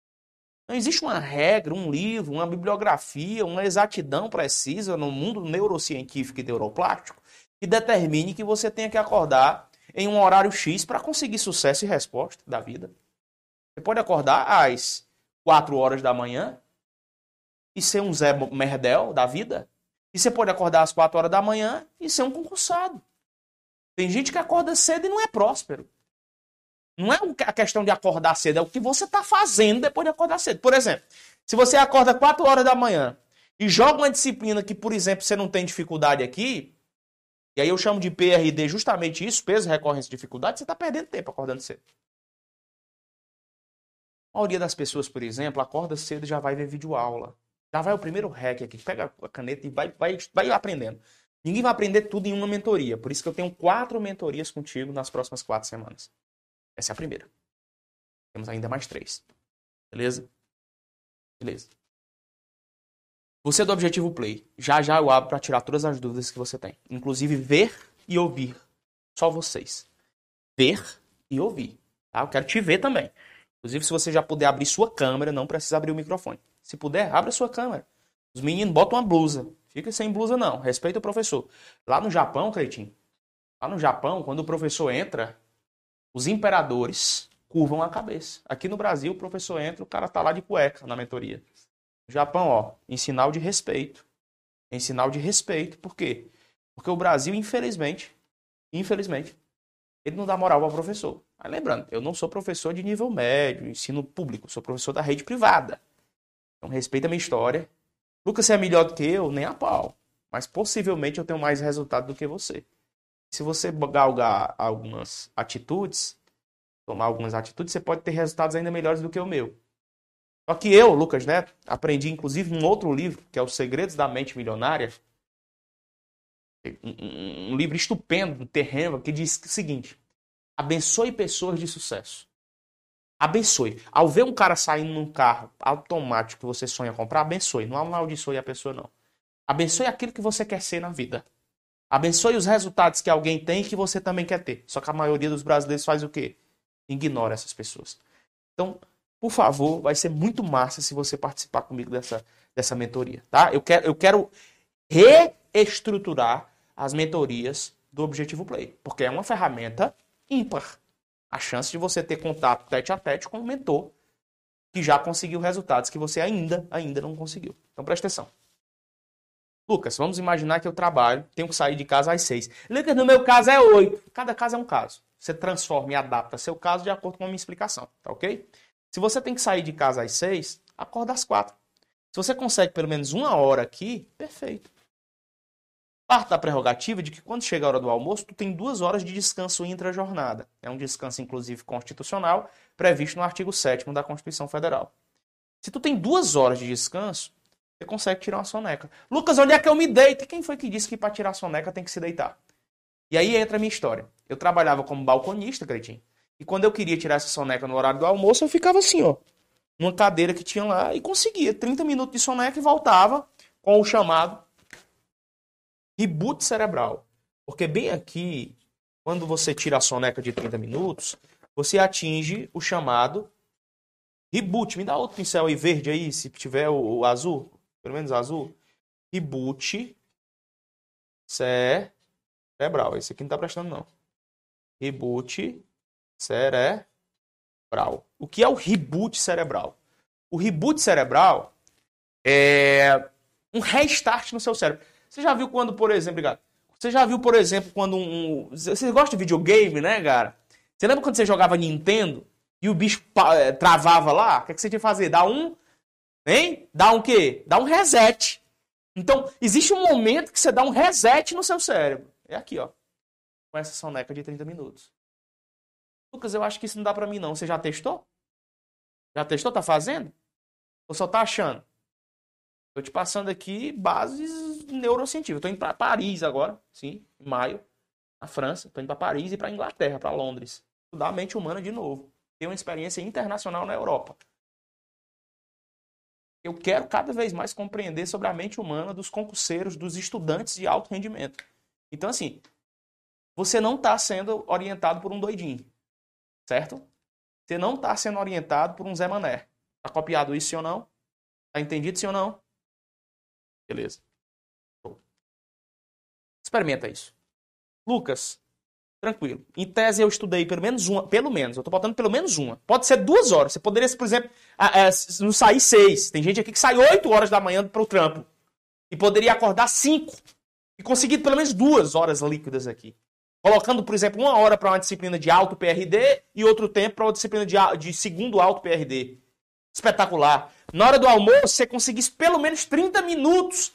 Speaker 1: Não existe uma regra, um livro, uma bibliografia, uma exatidão precisa no mundo neurocientífico e neuroplástico que determine que você tenha que acordar em um horário X para conseguir sucesso e resposta da vida. Você pode acordar às 4 horas da manhã e ser um Zé Merdel da vida. E você pode acordar às 4 horas da manhã e ser um concursado. Tem gente que acorda cedo e não é próspero. Não é a questão de acordar cedo, é o que você está fazendo depois de acordar cedo. Por exemplo, se você acorda 4 horas da manhã e joga uma disciplina que, por exemplo, você não tem dificuldade aqui, e aí eu chamo de PRD justamente isso, peso, recorrência, dificuldade, você está perdendo tempo acordando cedo. A maioria das pessoas, por exemplo, acorda cedo e já vai ver vídeo aula. Já vai o primeiro hack aqui, pega a caneta e vai, vai, vai aprendendo. Ninguém vai aprender tudo em uma mentoria. Por isso que eu tenho quatro mentorias contigo nas próximas quatro semanas. Essa é a primeira. Temos ainda mais três. Beleza? Beleza. Você é do Objetivo Play. Já já eu abro para tirar todas as dúvidas que você tem. Inclusive ver e ouvir. Só vocês. Ver e ouvir. Tá? Eu quero te ver também. Inclusive, se você já puder abrir sua câmera, não precisa abrir o microfone. Se puder, abra sua câmera. Os meninos botam uma blusa. Fica sem blusa, não. Respeita o professor. Lá no Japão, Cleitinho, lá no Japão, quando o professor entra, os imperadores curvam a cabeça. Aqui no Brasil, o professor entra, o cara tá lá de cueca na mentoria. No Japão, ó, em sinal de respeito. Em sinal de respeito. Por quê? Porque o Brasil, infelizmente, infelizmente, ele não dá moral ao professor. Mas lembrando, eu não sou professor de nível médio, ensino público, sou professor da rede privada. Então respeita a minha história, Lucas, você é melhor do que eu? Nem a pau. Mas possivelmente eu tenho mais resultado do que você. Se você galgar algumas atitudes, tomar algumas atitudes, você pode ter resultados ainda melhores do que o meu. Só que eu, Lucas Neto, aprendi inclusive um outro livro, que é Os Segredos da Mente Milionária. Um, um livro estupendo do Terreno, que diz o seguinte: abençoe pessoas de sucesso abençoe. Ao ver um cara saindo num carro automático que você sonha comprar, abençoe. Não amaldiçoe a pessoa, não. Abençoe aquilo que você quer ser na vida. Abençoe os resultados que alguém tem e que você também quer ter. Só que a maioria dos brasileiros faz o quê? Ignora essas pessoas. Então, por favor, vai ser muito massa se você participar comigo dessa, dessa mentoria, tá? Eu quero, eu quero reestruturar as mentorias do Objetivo Play, porque é uma ferramenta ímpar a chance de você ter contato tete a tete com um mentor que já conseguiu resultados que você ainda, ainda não conseguiu. Então presta atenção. Lucas, vamos imaginar que eu trabalho, tenho que sair de casa às seis. Lucas, no meu caso é oito. Cada caso é um caso. Você transforma e adapta seu caso de acordo com a minha explicação, tá ok? Se você tem que sair de casa às seis, acorda às quatro. Se você consegue pelo menos uma hora aqui, perfeito. Parte da prerrogativa de que quando chega a hora do almoço, tu tem duas horas de descanso intra-jornada. É um descanso, inclusive, constitucional, previsto no artigo 7 da Constituição Federal. Se tu tem duas horas de descanso, você consegue tirar uma soneca. Lucas, onde é que eu me deito? Quem foi que disse que para tirar a soneca tem que se deitar? E aí entra a minha história. Eu trabalhava como balconista, Cretinho. E quando eu queria tirar essa soneca no horário do almoço, eu ficava assim, ó. Numa cadeira que tinha lá e conseguia. 30 minutos de soneca e voltava com o chamado reboot cerebral. Porque bem aqui, quando você tira a soneca de 30 minutos, você atinge o chamado reboot. Me dá outro pincel aí verde aí, se tiver o, o azul, pelo menos azul. Reboot cerebral. Esse aqui não tá prestando não. Reboot cerebral. O que é o reboot cerebral? O reboot cerebral é um restart no seu cérebro. Você já viu quando, por exemplo, obrigado. Você já viu, por exemplo, quando um. Você gosta de videogame, né, cara? Você lembra quando você jogava Nintendo e o bicho eh, travava lá? O que, é que você tinha que fazer? Dar um. Hein? Dar um quê? Dar um reset. Então, existe um momento que você dá um reset no seu cérebro. é aqui, ó. Com essa soneca de 30 minutos. Lucas, eu acho que isso não dá para mim não. Você já testou? Já testou? Tá fazendo? Ou só tá achando? Tô te passando aqui bases neurocientíficas. Tô indo para Paris agora, sim, em maio, na França. Tô indo para Paris e para Inglaterra, para Londres. Estudar a mente humana de novo. Ter uma experiência internacional na Europa. Eu quero cada vez mais compreender sobre a mente humana dos concurseiros, dos estudantes de alto rendimento. Então, assim, você não está sendo orientado por um doidinho, certo? Você não está sendo orientado por um Zé Mané. Tá copiado isso, sim ou não? Tá entendido, sim ou não? Beleza. Experimenta isso. Lucas, tranquilo. Em tese eu estudei pelo menos uma, pelo menos, eu tô botando pelo menos uma. Pode ser duas horas. Você poderia, por exemplo, não sair seis. Tem gente aqui que sai oito horas da manhã para o trampo. E poderia acordar cinco. E conseguir pelo menos duas horas líquidas aqui. Colocando, por exemplo, uma hora para uma disciplina de alto PRD e outro tempo para uma disciplina de, de segundo alto PRD. Espetacular. Na hora do almoço, você conseguisse pelo menos 30 minutos.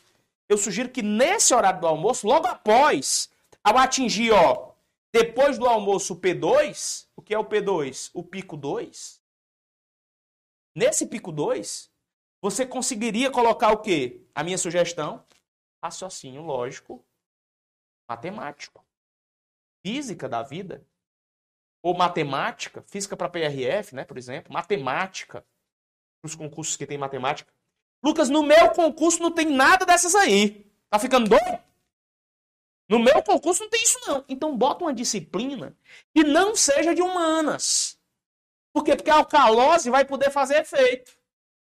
Speaker 1: Eu sugiro que nesse horário do almoço, logo após, ao atingir, ó, depois do almoço, o P2, o que é o P2? O pico 2. Nesse pico 2, você conseguiria colocar o quê? A minha sugestão? Raciocínio lógico, matemático física da vida, ou matemática, física para PRF, né, por exemplo, matemática, os concursos que tem matemática. Lucas, no meu concurso não tem nada dessas aí. Tá ficando doido? No meu concurso não tem isso não. Então bota uma disciplina que não seja de humanas. Por quê? Porque a alcalose vai poder fazer efeito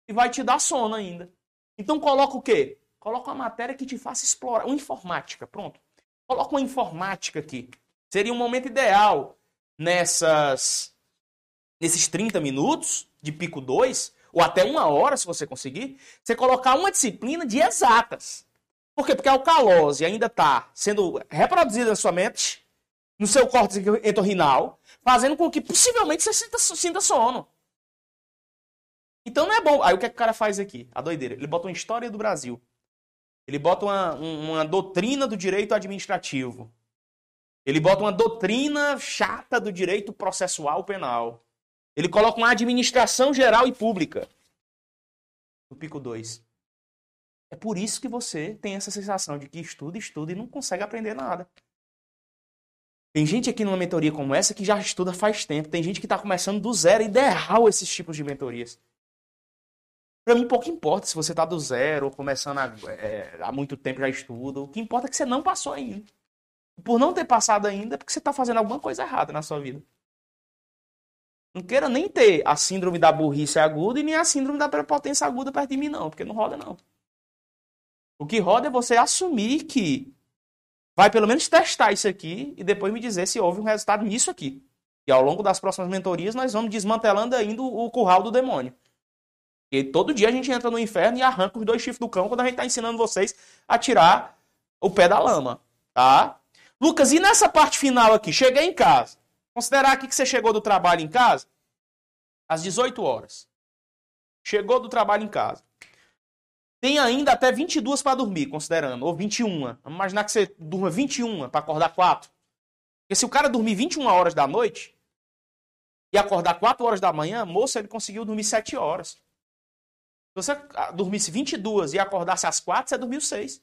Speaker 1: e vai te dar sono ainda. Então coloca o quê? Coloca uma matéria que te faça explorar, uma informática, pronto. Coloca uma informática aqui. Seria um momento ideal nessas nesses 30 minutos de pico 2, ou até uma hora, se você conseguir, você colocar uma disciplina de exatas. Por quê? Porque a alcalose ainda está sendo reproduzida na sua mente, no seu córtex entorrinal, fazendo com que possivelmente você sinta, sinta sono. Então não é bom. Aí o que, é que o cara faz aqui? A doideira. Ele bota uma história do Brasil. Ele bota uma, uma doutrina do direito administrativo. Ele bota uma doutrina chata do direito processual penal. Ele coloca uma administração geral e pública. No pico 2. É por isso que você tem essa sensação de que estuda, estuda e não consegue aprender nada. Tem gente aqui numa mentoria como essa que já estuda faz tempo. Tem gente que está começando do zero. Ideal esses tipos de mentorias. Para mim, pouco importa se você está do zero ou começando há, é, há muito tempo já estuda. O que importa é que você não passou ainda por não ter passado ainda, é porque você está fazendo alguma coisa errada na sua vida. Não queira nem ter a síndrome da burrice aguda e nem a síndrome da prepotência aguda perto de mim, não, porque não roda, não. O que roda é você assumir que vai pelo menos testar isso aqui e depois me dizer se houve um resultado nisso aqui. E ao longo das próximas mentorias nós vamos desmantelando ainda o curral do demônio. E todo dia a gente entra no inferno e arranca os dois chifres do cão quando a gente está ensinando vocês a tirar o pé da lama, tá? Lucas, e nessa parte final aqui? Cheguei em casa. Considerar aqui que você chegou do trabalho em casa às 18 horas. Chegou do trabalho em casa. Tem ainda até 22 para dormir, considerando, ou 21. Vamos imaginar que você durma 21 para acordar 4. Porque se o cara dormir 21 horas da noite e acordar 4 horas da manhã, moça, ele conseguiu dormir 7 horas. Se você dormisse 22 e acordasse às 4, você dormiu 6.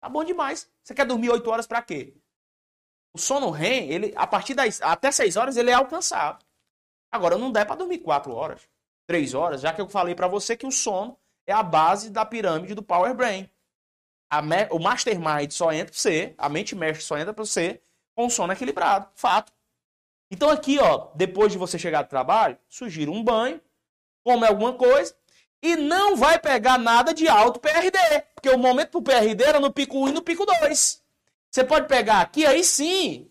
Speaker 1: Tá bom demais. Você quer dormir 8 horas para quê? O sono REM, ele, a partir das até 6 horas, ele é alcançado. Agora, não dá para dormir 4 horas, 3 horas, já que eu falei para você que o sono é a base da pirâmide do Power Brain. Me, o Mastermind só entra para você, a mente mestre só entra para você com sono equilibrado. Fato. Então aqui, ó, depois de você chegar do trabalho, sugiro um banho, come alguma coisa e não vai pegar nada de alto PRD, porque o momento pro PRD era no pico 1 e no pico 2. Você pode pegar aqui, aí sim,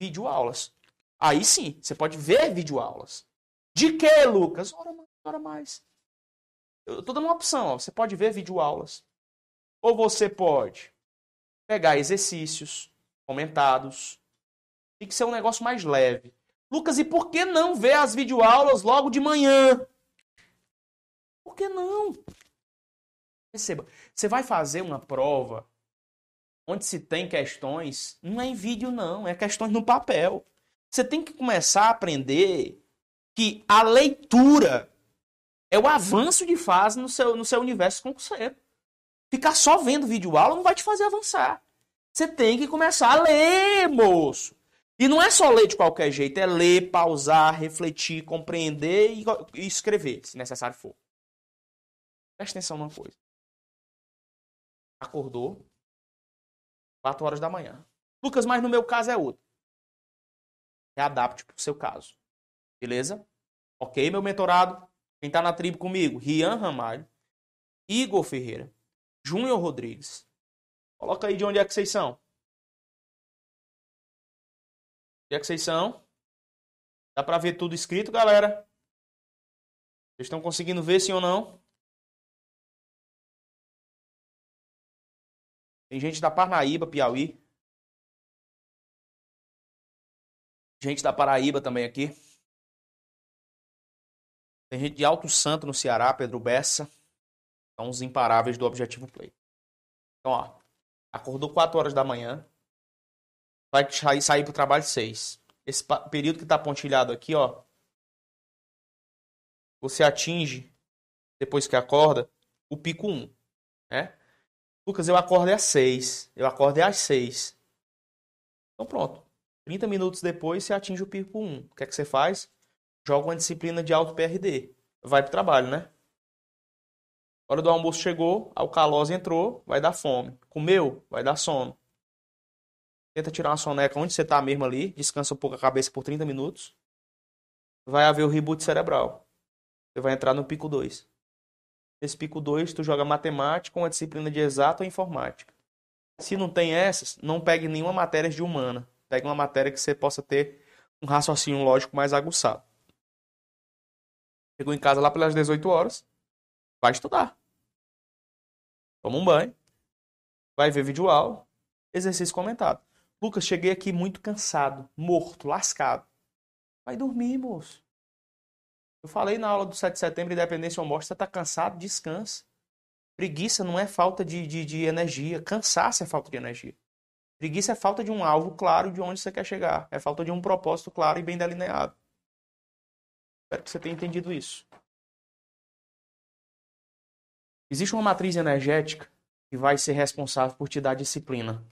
Speaker 1: videoaulas. Aí sim, você pode ver videoaulas. De que, Lucas? Ora mais, ora mais. Eu estou dando uma opção, ó. você pode ver videoaulas. Ou você pode pegar exercícios comentados. Tem que ser um negócio mais leve. Lucas, e por que não ver as videoaulas logo de manhã? Por que não? Receba. Você vai fazer uma prova onde se tem questões, não é em vídeo, não, é questões no papel. Você tem que começar a aprender que a leitura é o avanço de fase no seu, no seu universo concurseiro. Ficar só vendo vídeo aula não vai te fazer avançar. Você tem que começar a ler, moço. E não é só ler de qualquer jeito, é ler, pausar, refletir, compreender e, e escrever, se necessário for. Presta atenção numa coisa. Acordou, 4 horas da manhã. Lucas, mas no meu caso é outro. Readapte pro seu caso. Beleza? Ok, meu mentorado? Quem tá na tribo comigo? Rian Ramalho, Igor Ferreira, Júnior Rodrigues. Coloca aí de onde é que vocês são. Onde é que vocês são? Dá pra ver tudo escrito, galera? Vocês estão conseguindo ver sim ou não? Tem gente da Parnaíba, Piauí. Gente da Paraíba também aqui. Tem gente de Alto Santo no Ceará, Pedro Bessa. São os imparáveis do Objetivo Play. Então, ó. Acordou 4 horas da manhã. Vai sair, sair pro trabalho 6. Esse período que tá pontilhado aqui, ó. Você atinge, depois que acorda, o pico 1. Né? Lucas, eu acordo às 6. Eu acordo às 6. Então pronto. 30 minutos depois você atinge o pico 1. O que é que você faz? Joga uma disciplina de alto PRD. Vai pro trabalho, né? Hora do almoço chegou, a alcalose entrou, vai dar fome. Comeu, vai dar sono. Tenta tirar uma soneca onde você tá mesmo ali, descansa um pouco a cabeça por 30 minutos. Vai haver o reboot cerebral. Você vai entrar no pico 2. Nesse pico 2, tu joga matemática, uma disciplina de exato ou informática. Se não tem essas, não pegue nenhuma matéria de humana. Pegue uma matéria que você possa ter um raciocínio lógico mais aguçado. Chegou em casa lá pelas 18 horas, vai estudar. Toma um banho, vai ver vídeo aula, exercício comentado. Lucas, cheguei aqui muito cansado, morto, lascado. Vai dormir, moço. Eu falei na aula do 7 de setembro, independência ou morte, você está cansado, descansa. Preguiça não é falta de, de, de energia, cansaço é falta de energia. Preguiça é falta de um alvo claro de onde você quer chegar. É falta de um propósito claro e bem delineado. Espero que você tenha entendido isso. Existe uma matriz energética que vai ser responsável por te dar disciplina.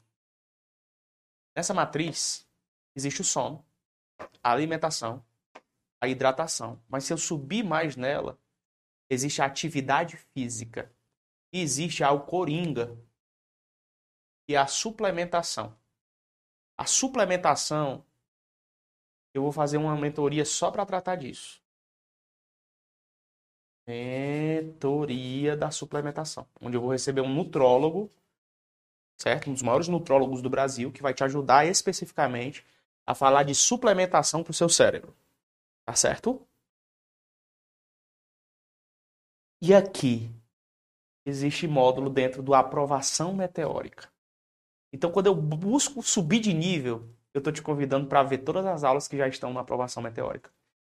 Speaker 1: Nessa matriz existe o sono, a alimentação, a hidratação. Mas se eu subir mais nela, existe a atividade física. E existe a coringa, que é a suplementação. A suplementação, eu vou fazer uma mentoria só para tratar disso. Mentoria da suplementação, onde eu vou receber um nutrólogo, certo? Um dos maiores nutrólogos do Brasil, que vai te ajudar especificamente a falar de suplementação para o seu cérebro. Tá certo? E aqui existe módulo dentro do aprovação meteórica. Então, quando eu busco subir de nível, eu estou te convidando para ver todas as aulas que já estão na aprovação meteórica.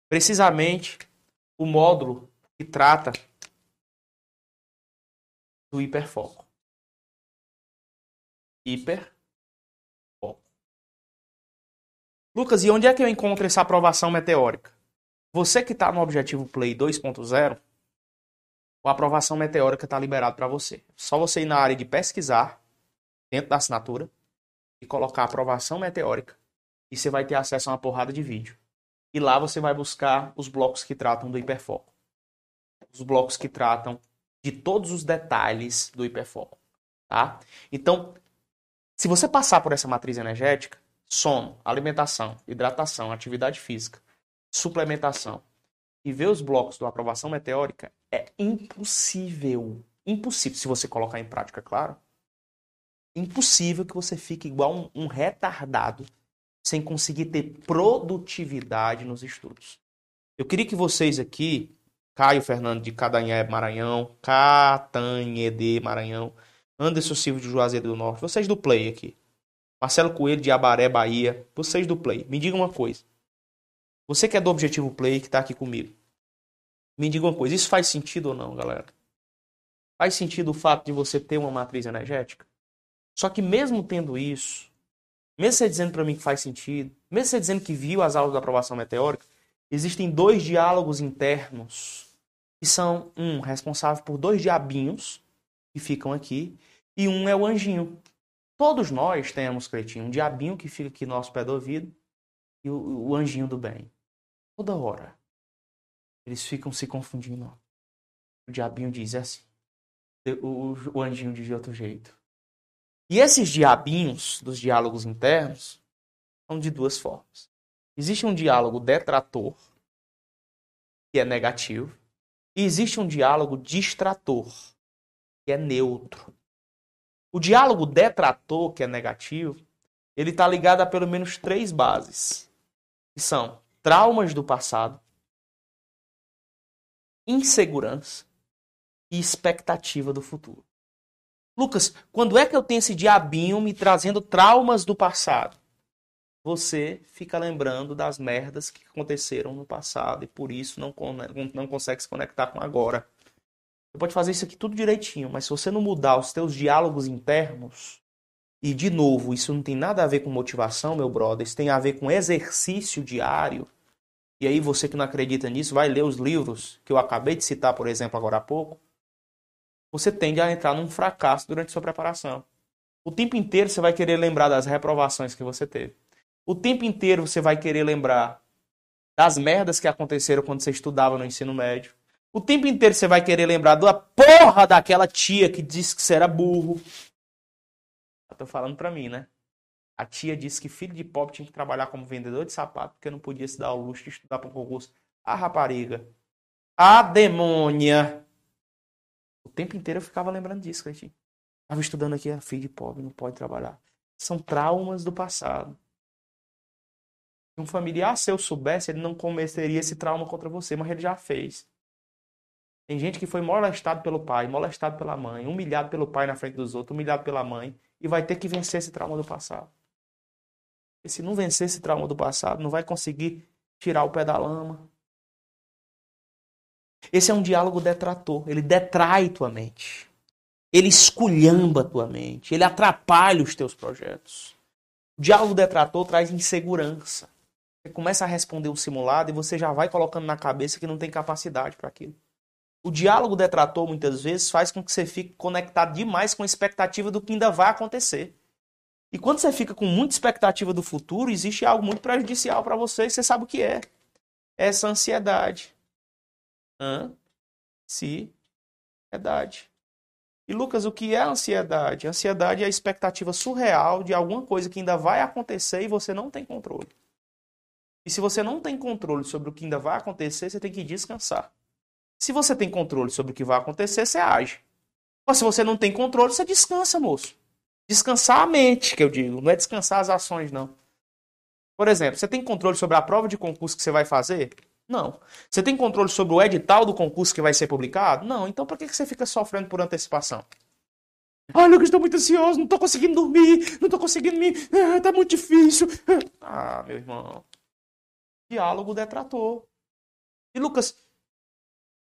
Speaker 1: Precisamente o módulo que trata do hiperfoco. Hiper Lucas, e onde é que eu encontro essa aprovação meteórica? Você que está no Objetivo Play 2.0, a aprovação meteórica está liberado para você. Só você ir na área de pesquisar, dentro da assinatura, e colocar aprovação meteórica. E você vai ter acesso a uma porrada de vídeo. E lá você vai buscar os blocos que tratam do hiperfoco. Os blocos que tratam de todos os detalhes do hiperfoco. Tá? Então, se você passar por essa matriz energética, sono, alimentação, hidratação, atividade física, suplementação e ver os blocos da aprovação meteórica é impossível. Impossível, se você colocar em prática, claro. Impossível que você fique igual um, um retardado sem conseguir ter produtividade nos estudos. Eu queria que vocês aqui, Caio Fernando de Cadanhé, Maranhão, Catanhede, Maranhão, Anderson Silva de Juazeiro do Norte, vocês do Play aqui, Marcelo Coelho de Abaré, Bahia, vocês do Play, me digam uma coisa. Você que é do Objetivo Play, que está aqui comigo. Me diga uma coisa, isso faz sentido ou não, galera? Faz sentido o fato de você ter uma matriz energética? Só que mesmo tendo isso, mesmo você dizendo para mim que faz sentido, mesmo você dizendo que viu as aulas da aprovação meteórica, existem dois diálogos internos que são um responsável por dois diabinhos que ficam aqui e um é o anjinho. Todos nós temos, Cretinho, um diabinho que fica aqui no nosso pé do ouvido e o, o anjinho do bem. Toda hora. Eles ficam se confundindo. O diabinho diz assim. O, o anjinho diz de outro jeito. E esses diabinhos dos diálogos internos são de duas formas. Existe um diálogo detrator, que é negativo, e existe um diálogo distrator, que é neutro. O diálogo detrator, que é negativo, ele está ligado a pelo menos três bases, que são traumas do passado, insegurança e expectativa do futuro. Lucas, quando é que eu tenho esse diabinho me trazendo traumas do passado? Você fica lembrando das merdas que aconteceram no passado e por isso não, não consegue se conectar com agora. Você pode fazer isso aqui tudo direitinho, mas se você não mudar os teus diálogos internos, e de novo, isso não tem nada a ver com motivação, meu brother, isso tem a ver com exercício diário. E aí você que não acredita nisso, vai ler os livros que eu acabei de citar, por exemplo, agora há pouco você tende a entrar num fracasso durante sua preparação. O tempo inteiro você vai querer lembrar das reprovações que você teve. O tempo inteiro você vai querer lembrar das merdas que aconteceram quando você estudava no ensino médio. O tempo inteiro você vai querer lembrar da porra daquela tia que disse que você era burro. Eu tô falando pra mim, né? A tia disse que filho de pobre tinha que trabalhar como vendedor de sapato porque não podia se dar ao luxo de estudar para um concurso. A rapariga. A demônia. O tempo inteiro eu ficava lembrando disso, Cleitinho. Estava estudando aqui, a filho de pobre, não pode trabalhar. São traumas do passado. Um familiar, se eu soubesse, ele não cometeria esse trauma contra você, mas ele já fez. Tem gente que foi molestado pelo pai, molestado pela mãe, humilhado pelo pai na frente dos outros, humilhado pela mãe, e vai ter que vencer esse trauma do passado. E se não vencer esse trauma do passado, não vai conseguir tirar o pé da lama, esse é um diálogo detrator. Ele detrai tua mente. Ele esculhamba tua mente. Ele atrapalha os teus projetos. O diálogo detrator traz insegurança. Você começa a responder um simulado e você já vai colocando na cabeça que não tem capacidade para aquilo. O diálogo detrator, muitas vezes, faz com que você fique conectado demais com a expectativa do que ainda vai acontecer. E quando você fica com muita expectativa do futuro, existe algo muito prejudicial para você e você sabe o que é. Essa ansiedade ansiedade. E Lucas, o que é ansiedade? Ansiedade é a expectativa surreal de alguma coisa que ainda vai acontecer e você não tem controle. E se você não tem controle sobre o que ainda vai acontecer, você tem que descansar. Se você tem controle sobre o que vai acontecer, você age. Mas se você não tem controle, você descansa, moço. Descansar a mente, que eu digo, não é descansar as ações, não. Por exemplo, você tem controle sobre a prova de concurso que você vai fazer? Não. Você tem controle sobre o edital do concurso que vai ser publicado? Não. Então por que você fica sofrendo por antecipação? Ai, Lucas, estou muito ansioso, não estou conseguindo dormir, não estou conseguindo me. Ah, tá muito difícil. Ah, meu irmão. Diálogo detrator. E Lucas,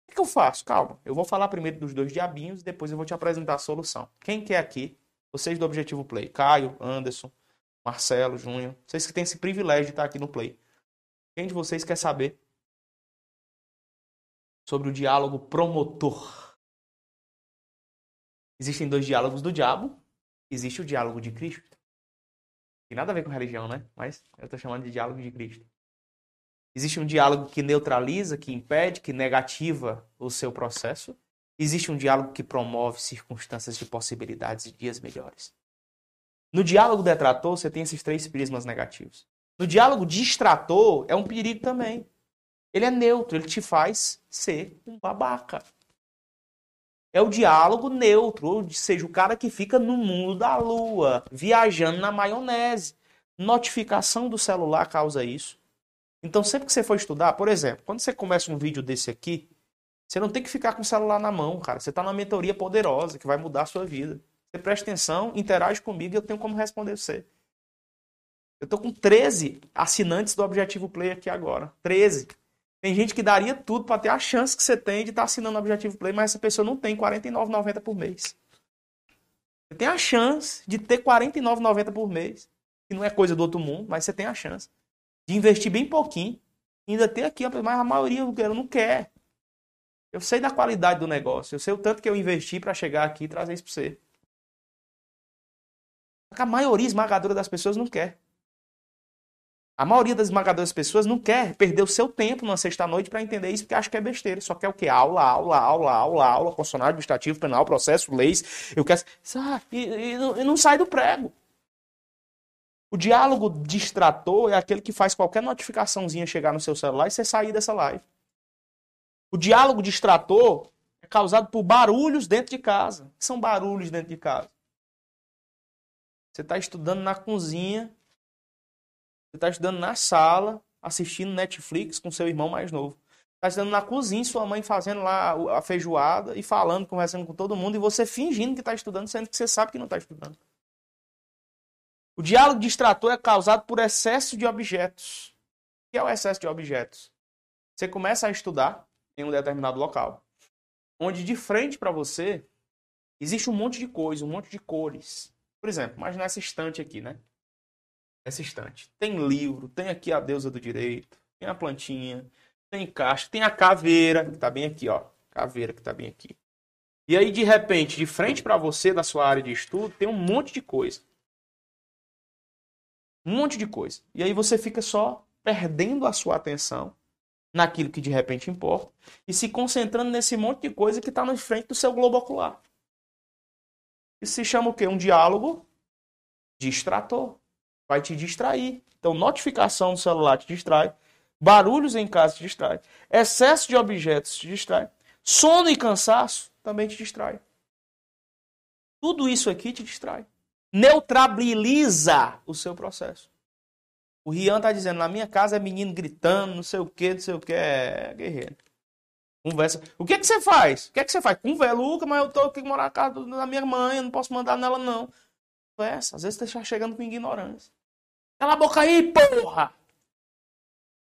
Speaker 1: o que eu faço? Calma, eu vou falar primeiro dos dois diabinhos e depois eu vou te apresentar a solução. Quem quer aqui? Vocês do Objetivo Play. Caio, Anderson, Marcelo, Júnior. Vocês que têm esse privilégio de estar aqui no Play. Quem de vocês quer saber sobre o diálogo promotor. Existem dois diálogos do diabo, existe o diálogo de Cristo. Tem nada a ver com religião, né? Mas eu estou chamando de diálogo de Cristo. Existe um diálogo que neutraliza, que impede, que negativa o seu processo. Existe um diálogo que promove circunstâncias de possibilidades e dias melhores. No diálogo detrator, você tem esses três prismas negativos. No diálogo distrator, é um perigo também. Ele é neutro, ele te faz ser um babaca. É o diálogo neutro, ou seja, o cara que fica no mundo da lua, viajando na maionese. Notificação do celular causa isso. Então, sempre que você for estudar, por exemplo, quando você começa um vídeo desse aqui, você não tem que ficar com o celular na mão, cara. Você está numa mentoria poderosa que vai mudar a sua vida. Você presta atenção, interage comigo e eu tenho como responder você. Eu tô com 13 assinantes do Objetivo Play aqui agora. 13. Tem gente que daria tudo para ter a chance que você tem de estar tá assinando o Objetivo Play, mas essa pessoa não tem R$ 49,90 por mês. Você tem a chance de ter R$ 49,90 por mês. Que não é coisa do outro mundo, mas você tem a chance de investir bem pouquinho. Ainda tem aqui, mas a maioria não quer. Eu sei da qualidade do negócio. Eu sei o tanto que eu investi para chegar aqui e trazer isso para você. A maioria esmagadora das pessoas não quer. A maioria das esmagadoras pessoas não quer perder o seu tempo numa sexta-noite para entender isso, porque acha que é besteira. Só quer o quê? Aula, aula, aula, aula, aula, constitucional, administrativo, penal, processo, leis. Eu quero. E, e, e não sai do prego. O diálogo distrator é aquele que faz qualquer notificaçãozinha chegar no seu celular e você sair dessa live. O diálogo distrator é causado por barulhos dentro de casa. São barulhos dentro de casa? Você está estudando na cozinha, você está estudando na sala, assistindo Netflix com seu irmão mais novo. Está estudando na cozinha, sua mãe fazendo lá a feijoada e falando, conversando com todo mundo, e você fingindo que está estudando, sendo que você sabe que não está estudando. O diálogo distrator é causado por excesso de objetos. O que é o excesso de objetos? Você começa a estudar em um determinado local, onde de frente para você existe um monte de coisa, um monte de cores. Por exemplo, imagina essa estante aqui, né? Essa estante. Tem livro, tem aqui a deusa do direito, tem a plantinha, tem caixa, tem a caveira, que tá bem aqui, ó. Caveira que tá bem aqui. E aí, de repente, de frente para você, da sua área de estudo, tem um monte de coisa. Um monte de coisa. E aí você fica só perdendo a sua atenção naquilo que de repente importa e se concentrando nesse monte de coisa que está na frente do seu globo ocular. Isso se chama o quê? Um diálogo distrator. Vai te distrair. Então, notificação do celular te distrai. Barulhos em casa te distrai. Excesso de objetos te distrai. Sono e cansaço também te distrai. Tudo isso aqui te distrai neutraliza o seu processo. O Rian tá dizendo, na minha casa é menino gritando, não sei o que, não sei o que, é guerreiro. Conversa. O que é que você faz? O que é que você faz? Conversa, Luca, mas eu tô aqui morar na casa da minha mãe, eu não posso mandar nela não. Conversa. Às vezes você tá chegando com ignorância. Cala a boca aí, porra!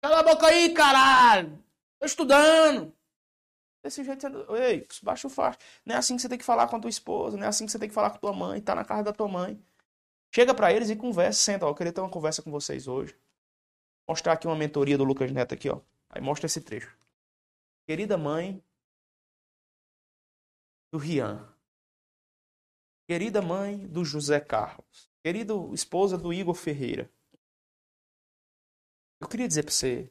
Speaker 1: Cala a boca aí, caralho! Tô estudando! Desse jeito, você... ei, baixa o facho. Não é assim que você tem que falar com a tua esposa, não é assim que você tem que falar com a tua mãe, tá na casa da tua mãe. Chega para eles e conversa, senta, ó, eu queria ter uma conversa com vocês hoje. Mostrar aqui uma mentoria do Lucas Neto aqui, ó. Aí mostra esse trecho. Querida mãe do Rian. Querida mãe do José Carlos. Querida esposa do Igor Ferreira. Eu queria dizer para você,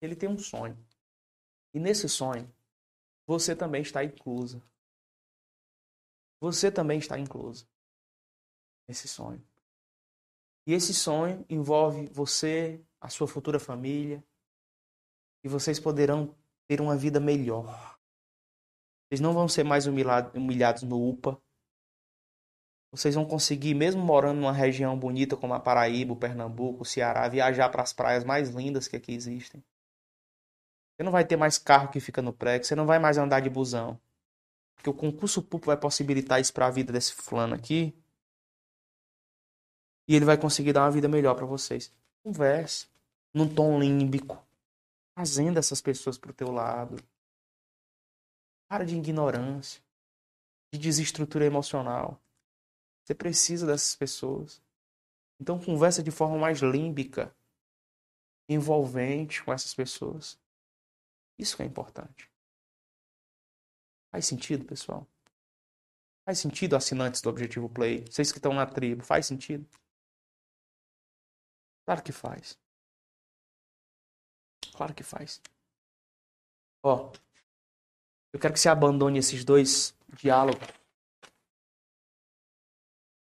Speaker 1: ele tem um sonho. E nesse sonho, você também está inclusa. Você também está inclusa nesse sonho. E esse sonho envolve você, a sua futura família, e vocês poderão ter uma vida melhor. Vocês não vão ser mais humilhados no UPA. Vocês vão conseguir, mesmo morando numa região bonita como a Paraíba, o Pernambuco, o Ceará, viajar para as praias mais lindas que aqui existem. Você não vai ter mais carro que fica no prego, você não vai mais andar de busão. Porque o concurso público vai possibilitar isso para a vida desse fulano aqui. E ele vai conseguir dar uma vida melhor para vocês. Converse num tom límbico, fazendo essas pessoas pro teu lado. Para de ignorância, de desestrutura emocional. Você precisa dessas pessoas. Então conversa de forma mais límbica, envolvente com essas pessoas. Isso que é importante. Faz sentido, pessoal? Faz sentido, assinantes do Objetivo Play? Vocês que estão na tribo, faz sentido? Claro que faz. Claro que faz. Ó, eu quero que você abandone esses dois diálogos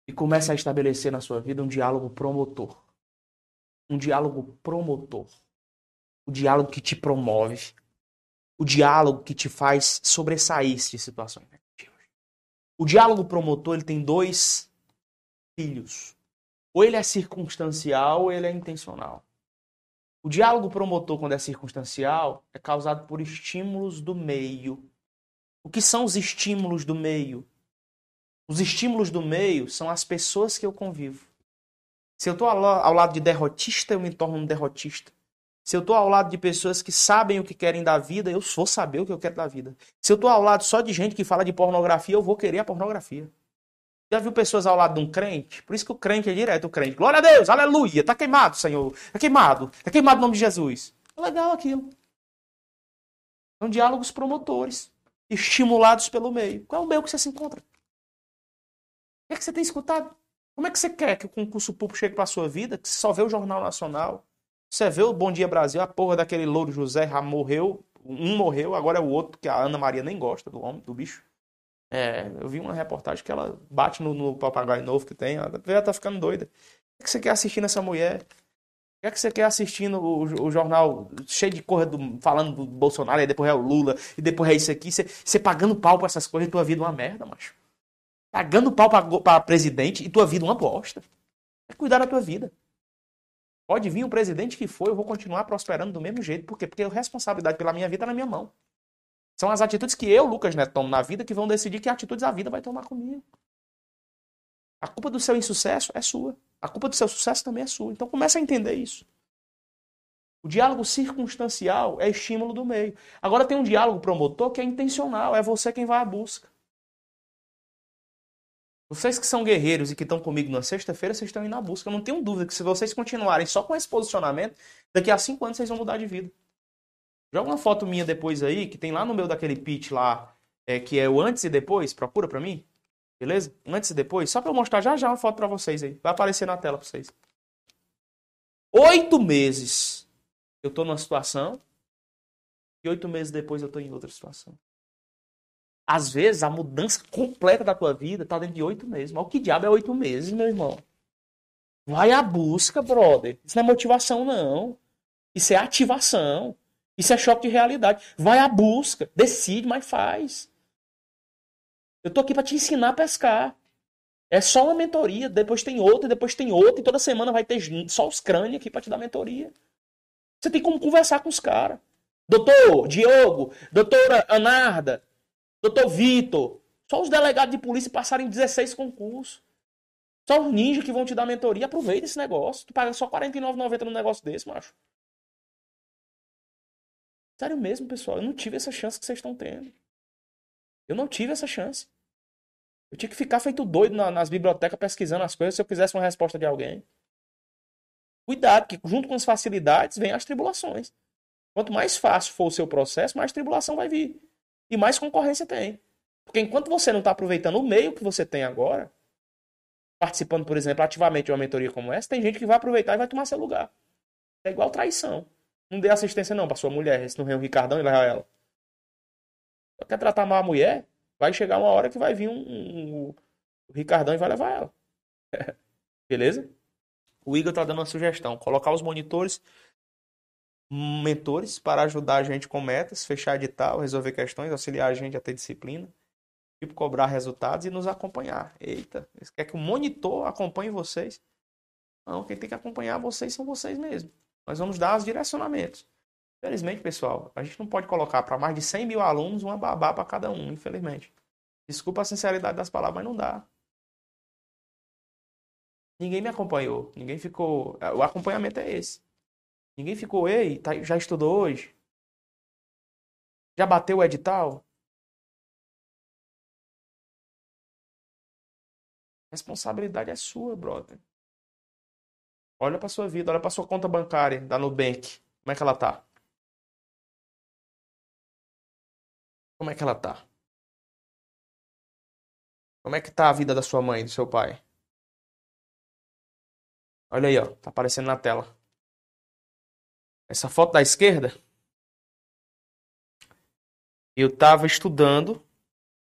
Speaker 1: e comece a estabelecer na sua vida um diálogo promotor. Um diálogo promotor. O diálogo que te promove, o diálogo que te faz sobressair de situações negativas. O diálogo promotor ele tem dois filhos. Ou ele é circunstancial ou ele é intencional. O diálogo promotor, quando é circunstancial, é causado por estímulos do meio. O que são os estímulos do meio? Os estímulos do meio são as pessoas que eu convivo. Se eu estou ao lado de derrotista, eu me torno um derrotista. Se eu estou ao lado de pessoas que sabem o que querem da vida, eu vou saber o que eu quero da vida. Se eu estou ao lado só de gente que fala de pornografia, eu vou querer a pornografia. Já viu pessoas ao lado de um crente? Por isso que o crente é direto, o crente. Glória a Deus, aleluia. Tá queimado, Senhor. Tá queimado. Tá queimado o nome de Jesus. É legal aquilo. São diálogos promotores, estimulados pelo meio. Qual é o meio que você se encontra? O que, é que você tem escutado? Como é que você quer que o concurso público chegue para sua vida? Que só vê o Jornal Nacional, você vê o Bom Dia Brasil, a porra daquele louro José já morreu, um morreu, agora é o outro, que a Ana Maria nem gosta do homem, do bicho. É, eu vi uma reportagem que ela bate no, no papagaio novo que tem, ela, tá ficando doida. O que você quer assistir nessa mulher? O que, é que você quer assistindo o, o, jornal cheio de corra do, falando do Bolsonaro, e depois é o Lula, e depois é isso aqui, você, você pagando pau pra essas coisas e tua vida é uma merda, macho. Pagando pau pra, pra presidente e tua vida é uma bosta. É cuidar da tua vida. Pode vir o presidente que for, eu vou continuar prosperando do mesmo jeito. Por quê? Porque a responsabilidade pela minha vida é na minha mão. São as atitudes que eu, Lucas Neto, tomo na vida que vão decidir que atitudes a vida vai tomar comigo. A culpa do seu insucesso é sua. A culpa do seu sucesso também é sua. Então começa a entender isso. O diálogo circunstancial é estímulo do meio. Agora tem um diálogo promotor que é intencional, é você quem vai à busca. Vocês que são guerreiros e que estão comigo na sexta-feira, vocês estão indo à busca. Eu não tenho dúvida que se vocês continuarem só com esse posicionamento, daqui a cinco anos vocês vão mudar de vida. Joga uma foto minha depois aí, que tem lá no meu daquele pitch lá, é, que é o antes e depois, procura pra mim. Beleza? Antes e depois, só pra eu mostrar já já uma foto pra vocês aí. Vai aparecer na tela pra vocês. Oito meses eu tô numa situação e oito meses depois eu tô em outra situação. Às vezes a mudança completa da tua vida tá dentro de oito meses. Mas o que diabo é oito meses, meu irmão? Vai à busca, brother. Isso não é motivação, não. Isso é ativação. Isso é choque de realidade. Vai à busca, decide, mas faz. Eu tô aqui para te ensinar a pescar. É só uma mentoria, depois tem outra, depois tem outra, e toda semana vai ter só os crânios aqui para te dar mentoria. Você tem como conversar com os caras. Doutor Diogo, doutora Anarda, doutor Vitor. Só os delegados de polícia passarem 16 concursos. Só os ninjas que vão te dar mentoria. Aproveita esse negócio. Tu paga só R$ 49,90 num negócio desse, macho. Sério mesmo, pessoal. Eu não tive essa chance que vocês estão tendo. Eu não tive essa chance. Eu tinha que ficar feito doido na, nas bibliotecas pesquisando as coisas se eu quisesse uma resposta de alguém. Cuidado, que junto com as facilidades vem as tribulações. Quanto mais fácil for o seu processo, mais tribulação vai vir. E mais concorrência tem. Porque enquanto você não está aproveitando o meio que você tem agora, participando, por exemplo, ativamente de uma mentoria como essa, tem gente que vai aproveitar e vai tomar seu lugar. É igual traição. Não dê assistência não pra sua mulher. Se não vem o Ricardão e levar ela. Só quer tratar mal a mulher, vai chegar uma hora que vai vir um, um, um o Ricardão e vai levar ela. Beleza? O Igor tá dando uma sugestão. Colocar os monitores, mentores, para ajudar a gente com metas, fechar edital, resolver questões, auxiliar a gente a ter disciplina, tipo cobrar resultados e nos acompanhar. Eita, quer que o monitor acompanhe vocês? Não, quem tem que acompanhar vocês são vocês mesmos. Nós vamos dar os direcionamentos. Infelizmente, pessoal, a gente não pode colocar para mais de 100 mil alunos uma babá para cada um, infelizmente. Desculpa a sinceridade das palavras, mas não dá. Ninguém me acompanhou. Ninguém ficou. O acompanhamento é esse. Ninguém ficou, ei, tá, já estudou hoje? Já bateu o edital? A responsabilidade é sua, brother. Olha para sua vida, olha para sua conta bancária da Nubank. Como é que ela tá? Como é que ela tá? Como é que tá a vida da sua mãe, do seu pai? Olha aí, ó, tá aparecendo na tela. Essa foto da esquerda, eu estava estudando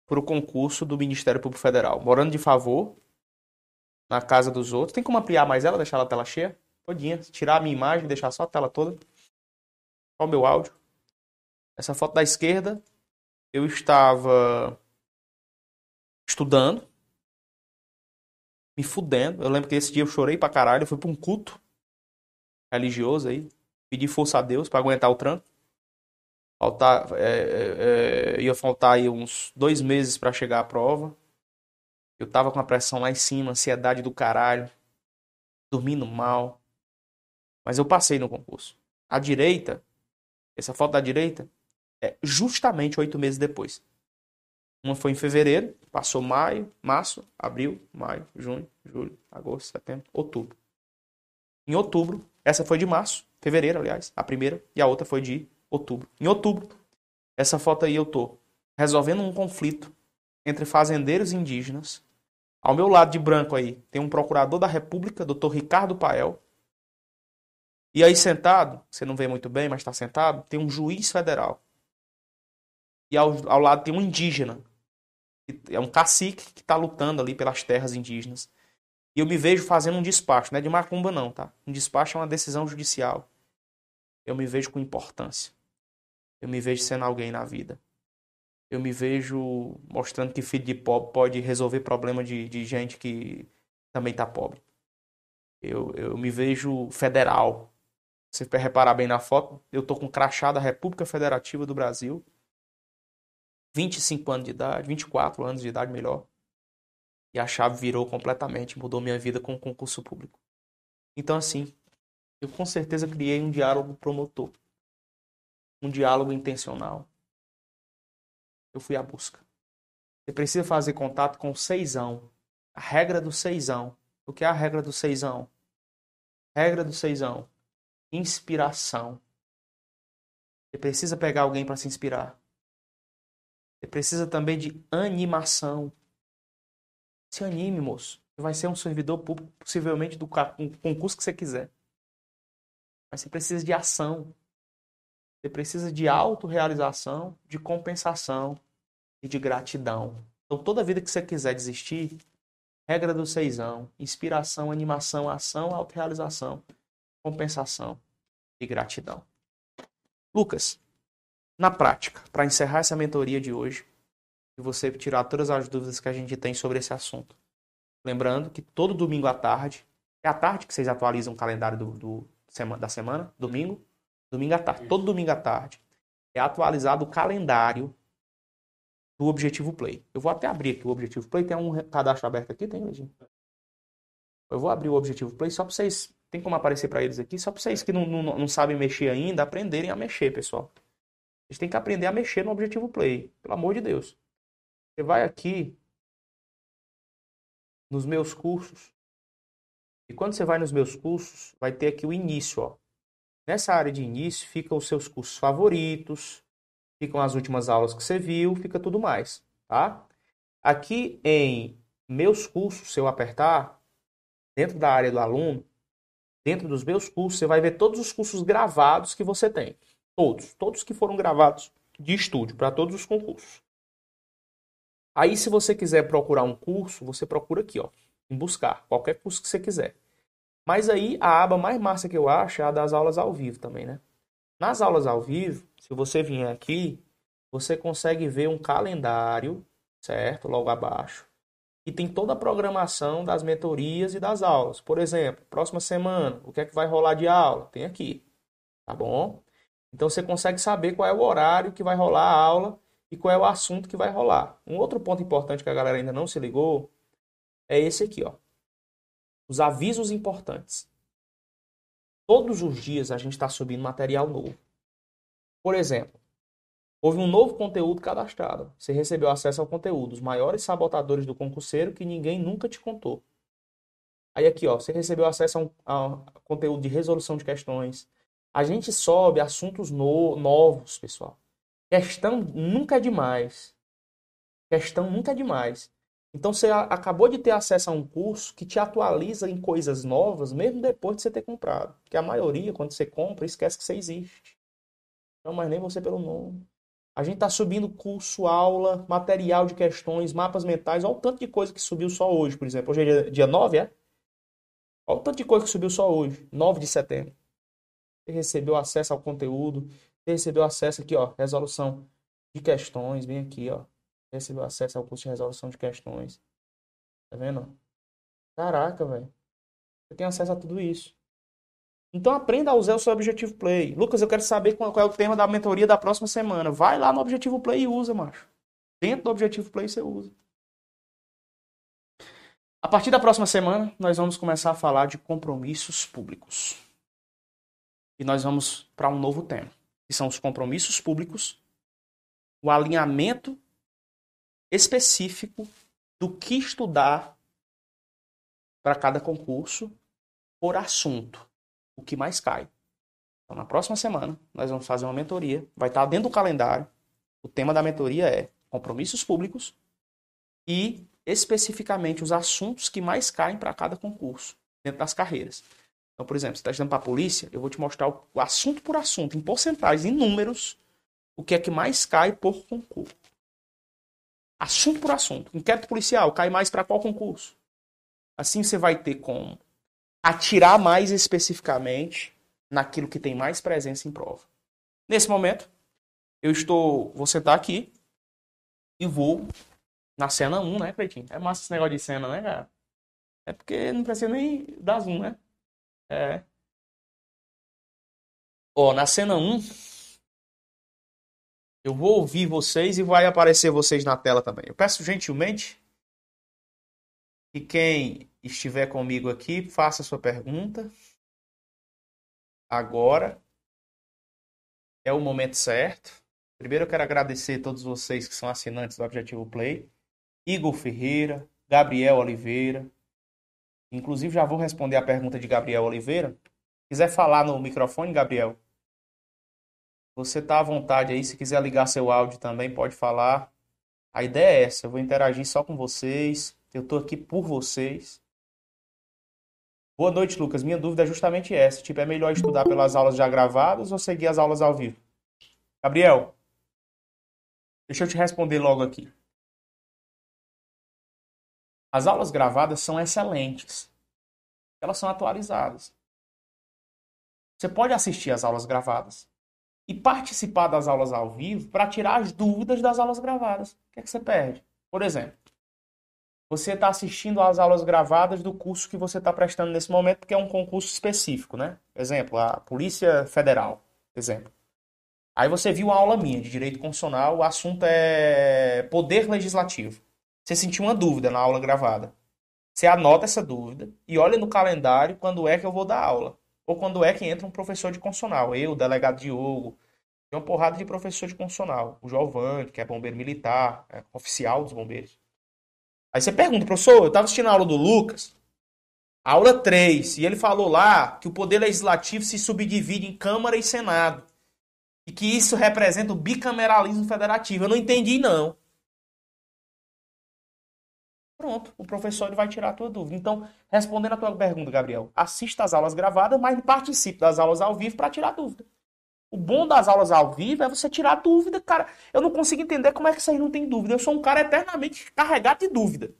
Speaker 1: para o concurso do Ministério Público Federal, morando de favor na casa dos outros. Tem como ampliar mais ela, deixar a tela cheia? Todinha. Tirar a minha imagem, deixar só a tela toda. Só o meu áudio. Essa foto da esquerda, eu estava estudando, me fudendo. Eu lembro que esse dia eu chorei pra caralho. Eu fui pra um culto religioso aí. Pedi força a Deus para aguentar o tranco. Faltar, é, é, é, ia faltar aí uns dois meses para chegar à prova. Eu tava com a pressão lá em cima, ansiedade do caralho, dormindo mal. Mas eu passei no concurso. A direita, essa foto da direita, é justamente oito meses depois. Uma foi em fevereiro, passou maio, março, abril, maio, junho, julho, agosto, setembro, outubro. Em outubro, essa foi de março, fevereiro, aliás, a primeira, e a outra foi de outubro. Em outubro, essa foto aí eu tô resolvendo um conflito entre fazendeiros indígenas. Ao meu lado de branco aí tem um procurador da República, doutor Ricardo Pael. E aí sentado, você não vê muito bem, mas está sentado, tem um juiz federal. E ao, ao lado tem um indígena, é um cacique que está lutando ali pelas terras indígenas. E eu me vejo fazendo um despacho, não é de macumba não, tá? Um despacho é uma decisão judicial. Eu me vejo com importância. Eu me vejo sendo alguém na vida. Eu me vejo mostrando que filho de pobre pode resolver problema de, de gente que também está pobre. Eu, eu me vejo federal. Se você reparar bem na foto, eu tô com o crachá da República Federativa do Brasil. 25 anos de idade, 24 anos de idade melhor. E a chave virou completamente, mudou minha vida com o concurso público. Então, assim, eu com certeza criei um diálogo promotor. Um diálogo intencional. Eu fui à busca. Você precisa fazer contato com o seisão. A regra do seisão. O que é a regra do seisão? Regra do seisão. Inspiração. Você precisa pegar alguém para se inspirar. Você precisa também de animação. Se anime, moço. Vai ser um servidor público, possivelmente do concurso que você quiser. Mas você precisa de ação. Você precisa de autorrealização, de compensação e de gratidão. Então, toda vida que você quiser desistir, regra do seisão, inspiração, animação, ação, autorrealização, compensação e gratidão. Lucas, na prática, para encerrar essa mentoria de hoje, e você tirar todas as dúvidas que a gente tem sobre esse assunto. Lembrando que todo domingo à tarde, é à tarde que vocês atualizam o calendário do, do da semana, domingo, domingo à tarde, todo domingo à tarde, é atualizado o calendário do Objetivo Play. Eu vou até abrir aqui o Objetivo Play, tem um cadastro aberto aqui, tem, Legin? Eu vou abrir o Objetivo Play só para vocês, tem como aparecer para eles aqui, só para vocês que não, não, não sabem mexer ainda, aprenderem a mexer, pessoal. Vocês têm que aprender a mexer no Objetivo Play. Pelo amor de Deus. Você vai aqui nos meus cursos. E quando você vai nos meus cursos, vai ter aqui o início, ó. Nessa área de início ficam os seus cursos favoritos, ficam as últimas aulas que você viu, fica tudo mais, tá? Aqui em meus cursos, se eu apertar, dentro da área do aluno, dentro dos meus cursos, você vai ver todos os cursos gravados que você tem. Todos, todos que foram gravados de estúdio para todos os concursos. Aí, se você quiser procurar um curso, você procura aqui, ó, em buscar, qualquer curso que você quiser. Mas aí, a aba mais massa que eu acho é a das aulas ao vivo também, né? Nas aulas ao vivo, se você vier aqui, você consegue ver um calendário, certo? Logo abaixo. E tem toda a programação das mentorias e das aulas. Por exemplo, próxima semana, o que é que vai rolar de aula? Tem aqui, tá bom? Então você consegue saber qual é o horário que vai rolar a aula e qual é o assunto que vai rolar. Um outro ponto importante que a galera ainda não se ligou é esse aqui, ó. Os avisos importantes. Todos os dias a gente está subindo material novo. Por exemplo, houve um novo conteúdo cadastrado. Você recebeu acesso ao conteúdo, os maiores sabotadores do concurseiro que ninguém nunca te contou. Aí aqui, ó, você recebeu acesso a, um, a conteúdo de resolução de questões, a gente sobe assuntos no, novos, pessoal. Questão nunca é demais. Questão nunca é demais. Então você acabou de ter acesso a um curso que te atualiza em coisas novas, mesmo depois de você ter comprado. Porque a maioria, quando você compra, esquece que você existe. Não, mas nem você pelo nome. A gente está subindo curso, aula, material de questões, mapas mentais. Olha o tanto de coisa que subiu só hoje, por exemplo. Hoje é dia, dia 9, é? Olha o tanto de coisa que subiu só hoje, 9 de setembro. Você recebeu acesso ao conteúdo. Recebeu acesso aqui, ó, resolução de questões. Vem aqui, ó. Recebeu acesso ao curso de resolução de questões. Tá vendo? Caraca, velho. Você tem acesso a tudo isso. Então aprenda a usar o seu Objetivo Play. Lucas, eu quero saber qual, é o tema da mentoria da próxima semana. Vai lá no Objetivo Play e usa, macho. Dentro do Objetivo Play você usa. A partir da próxima semana, nós vamos começar a falar de compromissos públicos. E nós vamos para um novo tema, que são os compromissos públicos, o alinhamento específico do que estudar para cada concurso por assunto, o que mais cai. Então, na próxima semana, nós vamos fazer uma mentoria, vai estar dentro do calendário. O tema da mentoria é compromissos públicos e especificamente os assuntos que mais caem para cada concurso, dentro das carreiras. Então, por exemplo, você está estudando para a polícia, eu vou te mostrar o, assunto por assunto, em porcentagens, em números, o que é que mais cai por concurso. Assunto por assunto. Inquérito policial cai mais para qual concurso? Assim você vai ter como atirar mais especificamente naquilo que tem mais presença em prova. Nesse momento, eu estou, vou sentar aqui e vou na cena 1, né, Cleitinho? É massa esse negócio de cena, né, cara? É porque não precisa nem dar zoom, né? É. Ó, na cena 1, eu vou ouvir vocês e vai aparecer vocês na tela também. Eu peço gentilmente que quem estiver comigo aqui faça sua pergunta. Agora é o momento certo. Primeiro eu quero agradecer a todos vocês que são assinantes do Objetivo Play. Igor Ferreira, Gabriel Oliveira. Inclusive já vou responder a pergunta de Gabriel Oliveira. Quiser falar no microfone, Gabriel? Você tá à vontade aí, se quiser ligar seu áudio também, pode falar. A ideia é essa, eu vou interagir só com vocês. Eu tô aqui por vocês. Boa noite, Lucas. Minha dúvida é justamente essa. Tipo, é melhor estudar pelas aulas já gravadas ou seguir as aulas ao vivo? Gabriel, deixa eu te responder logo aqui. As aulas gravadas são excelentes. Elas são atualizadas. Você pode assistir às aulas gravadas e participar das aulas ao vivo para tirar as dúvidas das aulas gravadas. O que é que você perde? Por exemplo, você está assistindo às aulas gravadas do curso que você está prestando nesse momento, porque é um concurso específico, né? Exemplo, a Polícia Federal, exemplo. Aí você viu uma aula minha de Direito Constitucional, o assunto é Poder Legislativo. Você sentiu uma dúvida na aula gravada. Você anota essa dúvida e olha no calendário quando é que eu vou dar aula. Ou quando é que entra um professor de constitucional. Eu, o delegado Diogo. Tem uma porrada de professor de constitucional. O Giovanni, que é bombeiro militar, é oficial dos bombeiros. Aí você pergunta, professor, eu estava assistindo a aula do Lucas, aula 3, e ele falou lá que o poder legislativo se subdivide em Câmara e Senado. E que isso representa o bicameralismo federativo. Eu não entendi, não. Pronto, o professor ele vai tirar a tua dúvida. Então, respondendo a tua pergunta, Gabriel, assista às aulas gravadas, mas participe das aulas ao vivo para tirar dúvida. O bom das aulas ao vivo é você tirar dúvida, cara. Eu não consigo entender como é que aí não tem dúvida. Eu sou um cara eternamente carregado de dúvida.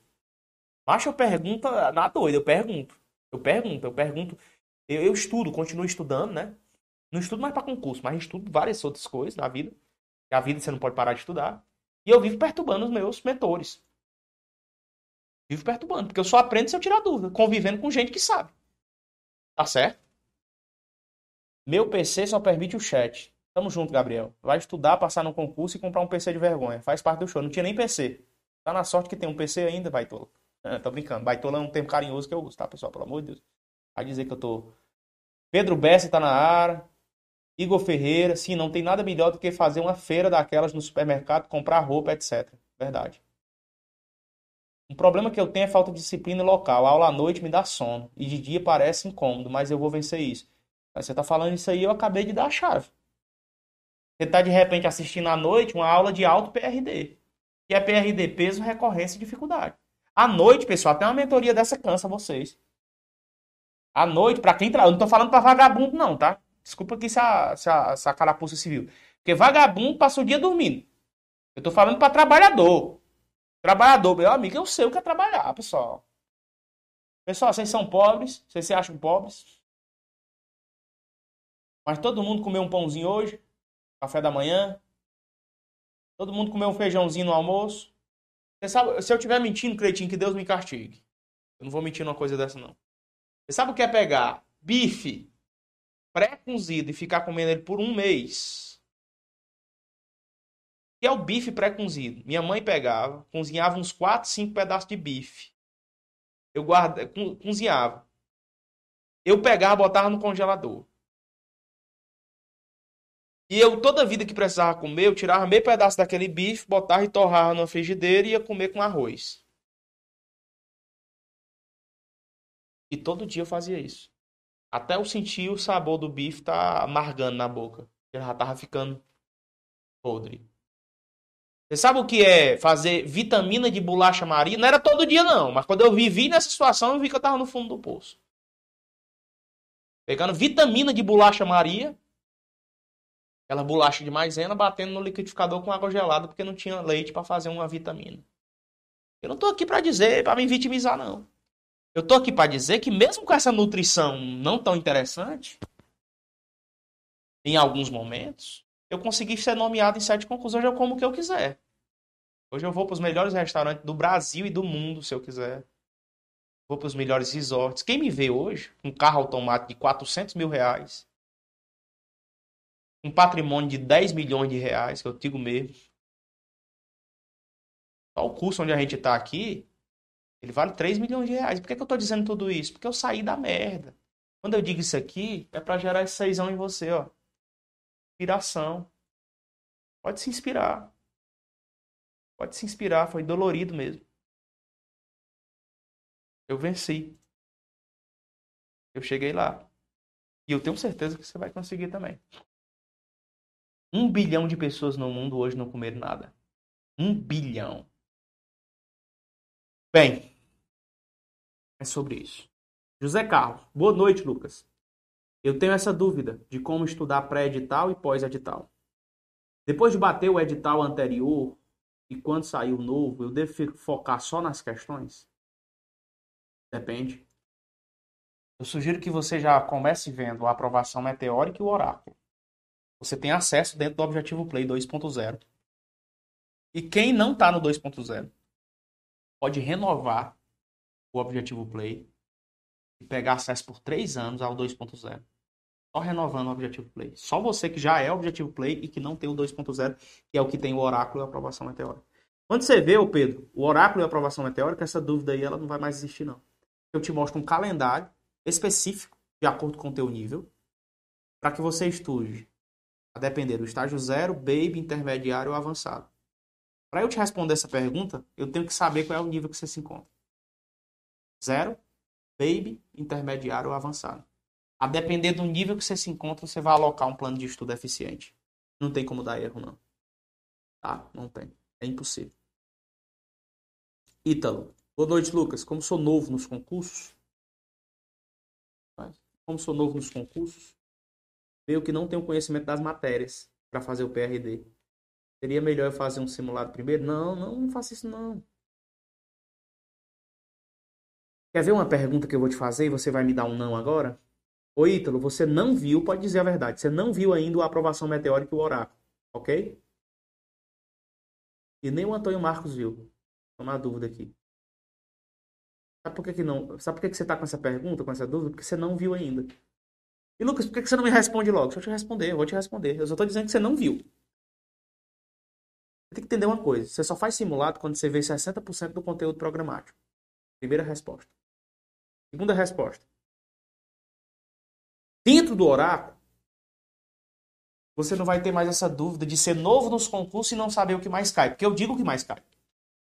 Speaker 1: Mas eu pergunto na doida, eu pergunto. Eu pergunto, eu pergunto. Eu, eu estudo, continuo estudando, né? Não estudo mais para concurso, mas estudo várias outras coisas na vida. E a vida você não pode parar de estudar. E eu vivo perturbando os meus mentores. Vivo perturbando, porque eu só aprendo se eu tirar dúvida, convivendo com gente que sabe. Tá certo? Meu PC só permite o chat. Tamo junto, Gabriel. Vai estudar, passar no concurso e comprar um PC de vergonha. Faz parte do show. Não tinha nem PC. Tá na sorte que tem um PC ainda, Baitola. É, tô brincando. Baitola é um termo carinhoso que eu uso, tá, pessoal? Pelo amor de Deus. Vai dizer que eu tô. Pedro Bessi tá na área. Igor Ferreira. Sim, não tem nada melhor do que fazer uma feira daquelas no supermercado, comprar roupa, etc. Verdade. Um problema que eu tenho é falta de disciplina local. A aula à noite me dá sono. E de dia parece incômodo, mas eu vou vencer isso. Mas você está falando isso aí, eu acabei de dar a chave. Você está de repente assistindo à noite uma aula de alto PRD. Que é PRD, peso, recorrência e dificuldade. À noite, pessoal, até uma mentoria dessa cansa vocês. À noite, para quem trabalha. Eu não estou falando para vagabundo, não, tá? Desculpa aqui se a, se a, se a carapuça civil. Porque vagabundo passa o dia dormindo. Eu estou falando para trabalhador. Trabalhador, meu amigo, eu sei o que é trabalhar, pessoal. Pessoal, vocês são pobres, vocês se acham pobres. Mas todo mundo comeu um pãozinho hoje, café da manhã. Todo mundo comeu um feijãozinho no almoço. Sabe, se eu estiver mentindo, Cretinho, que Deus me castigue. Eu não vou mentir numa coisa dessa, não. Você sabe o que é pegar bife pré-cozido e ficar comendo ele por um mês? Que é o bife pré-cozido. Minha mãe pegava, cozinhava uns 4, 5 pedaços de bife. Eu guarda, cozinhava. Eu pegava, botava no congelador. E eu, toda vida que precisava comer, eu tirava meio pedaço daquele bife, botava e torrava numa frigideira e ia comer com arroz. E todo dia eu fazia isso. Até eu sentir o sabor do bife tá amargando na boca. Ele já tava ficando podre. Você sabe o que é fazer vitamina de bolacha Maria? Não era todo dia, não. Mas quando eu vivi nessa situação, eu vi que eu tava no fundo do poço. Pegando vitamina de bolacha Maria. Aquela bolacha de maisena, batendo no liquidificador com água gelada, porque não tinha leite para fazer uma vitamina. Eu não tô aqui para dizer, para me vitimizar, não. Eu tô aqui para dizer que mesmo com essa nutrição não tão interessante, em alguns momentos, eu consegui ser nomeado em sete concursos. Hoje eu como o que eu quiser. Hoje eu vou para os melhores restaurantes do Brasil e do mundo, se eu quiser. Vou para os melhores resorts. Quem me vê hoje, um carro automático de 400 mil reais, um patrimônio de 10 milhões de reais, que eu digo mesmo. Só o curso onde a gente está aqui, ele vale 3 milhões de reais. Por que, que eu estou dizendo tudo isso? Porque eu saí da merda. Quando eu digo isso aqui, é para gerar esse seisão em você, ó inspiração. Pode se inspirar. Pode se inspirar, foi dolorido mesmo. Eu venci. Eu cheguei lá. E eu tenho certeza que você vai conseguir também. Um bilhão de pessoas no mundo hoje não comeram nada. Um bilhão. Bem, é sobre isso. José Carlos. Boa noite, Lucas. Eu tenho essa dúvida de como estudar pré-edital e pós-edital. Depois de bater o edital anterior e quando sair o novo, eu devo focar só nas questões? Depende. Eu sugiro que você já comece vendo a aprovação meteórica e o oráculo. Você tem acesso dentro do Objetivo Play 2.0. E quem não está no 2.0 pode renovar o Objetivo Play e pegar acesso por três anos ao 2.0. Só renovando o Objetivo Play. Só você que já é Objetivo Play e que não tem o 2.0, que é o que tem o oráculo e a aprovação meteórica. Quando você vê, o Pedro, o oráculo e a aprovação meteórica, essa dúvida aí ela não vai mais existir, não. Eu te mostro um calendário específico, de acordo com o teu nível, para que você estude, a depender do estágio zero, baby, intermediário ou avançado. Para eu te responder essa pergunta, eu tenho que saber qual é o nível que você se encontra. Zero, baby, intermediário ou avançado. A depender do nível que você se encontra, você vai alocar um plano de estudo eficiente. Não tem como dar erro, não. Tá? Não tem. É impossível. Ítalo. Boa noite, Lucas. Como sou novo nos concursos, como sou novo nos concursos, veio que não tenho conhecimento das matérias para fazer o PRD. Seria melhor eu fazer um simulado primeiro? Não, não, não faça isso não. Quer ver uma pergunta que eu vou te fazer e você vai me dar um não agora? Ô Ítalo, você não viu, pode dizer a verdade, você não viu ainda a aprovação meteórica e o oráculo, ok? E nem o Antônio Marcos viu. Uma dúvida aqui. Sabe por que, que não? Sabe por que, que você está com essa pergunta, com essa dúvida? Porque você não viu ainda. E Lucas, por que, que você não me responde logo? Deixa eu te responder, eu vou te responder. Eu só estou dizendo que você não viu. Você tem que entender uma coisa. Você só faz simulado quando você vê 60% do conteúdo programático. Primeira resposta. Segunda resposta. Dentro do oráculo, você não vai ter mais essa dúvida de ser novo nos concursos e não saber o que mais cai. Porque eu digo o que mais cai.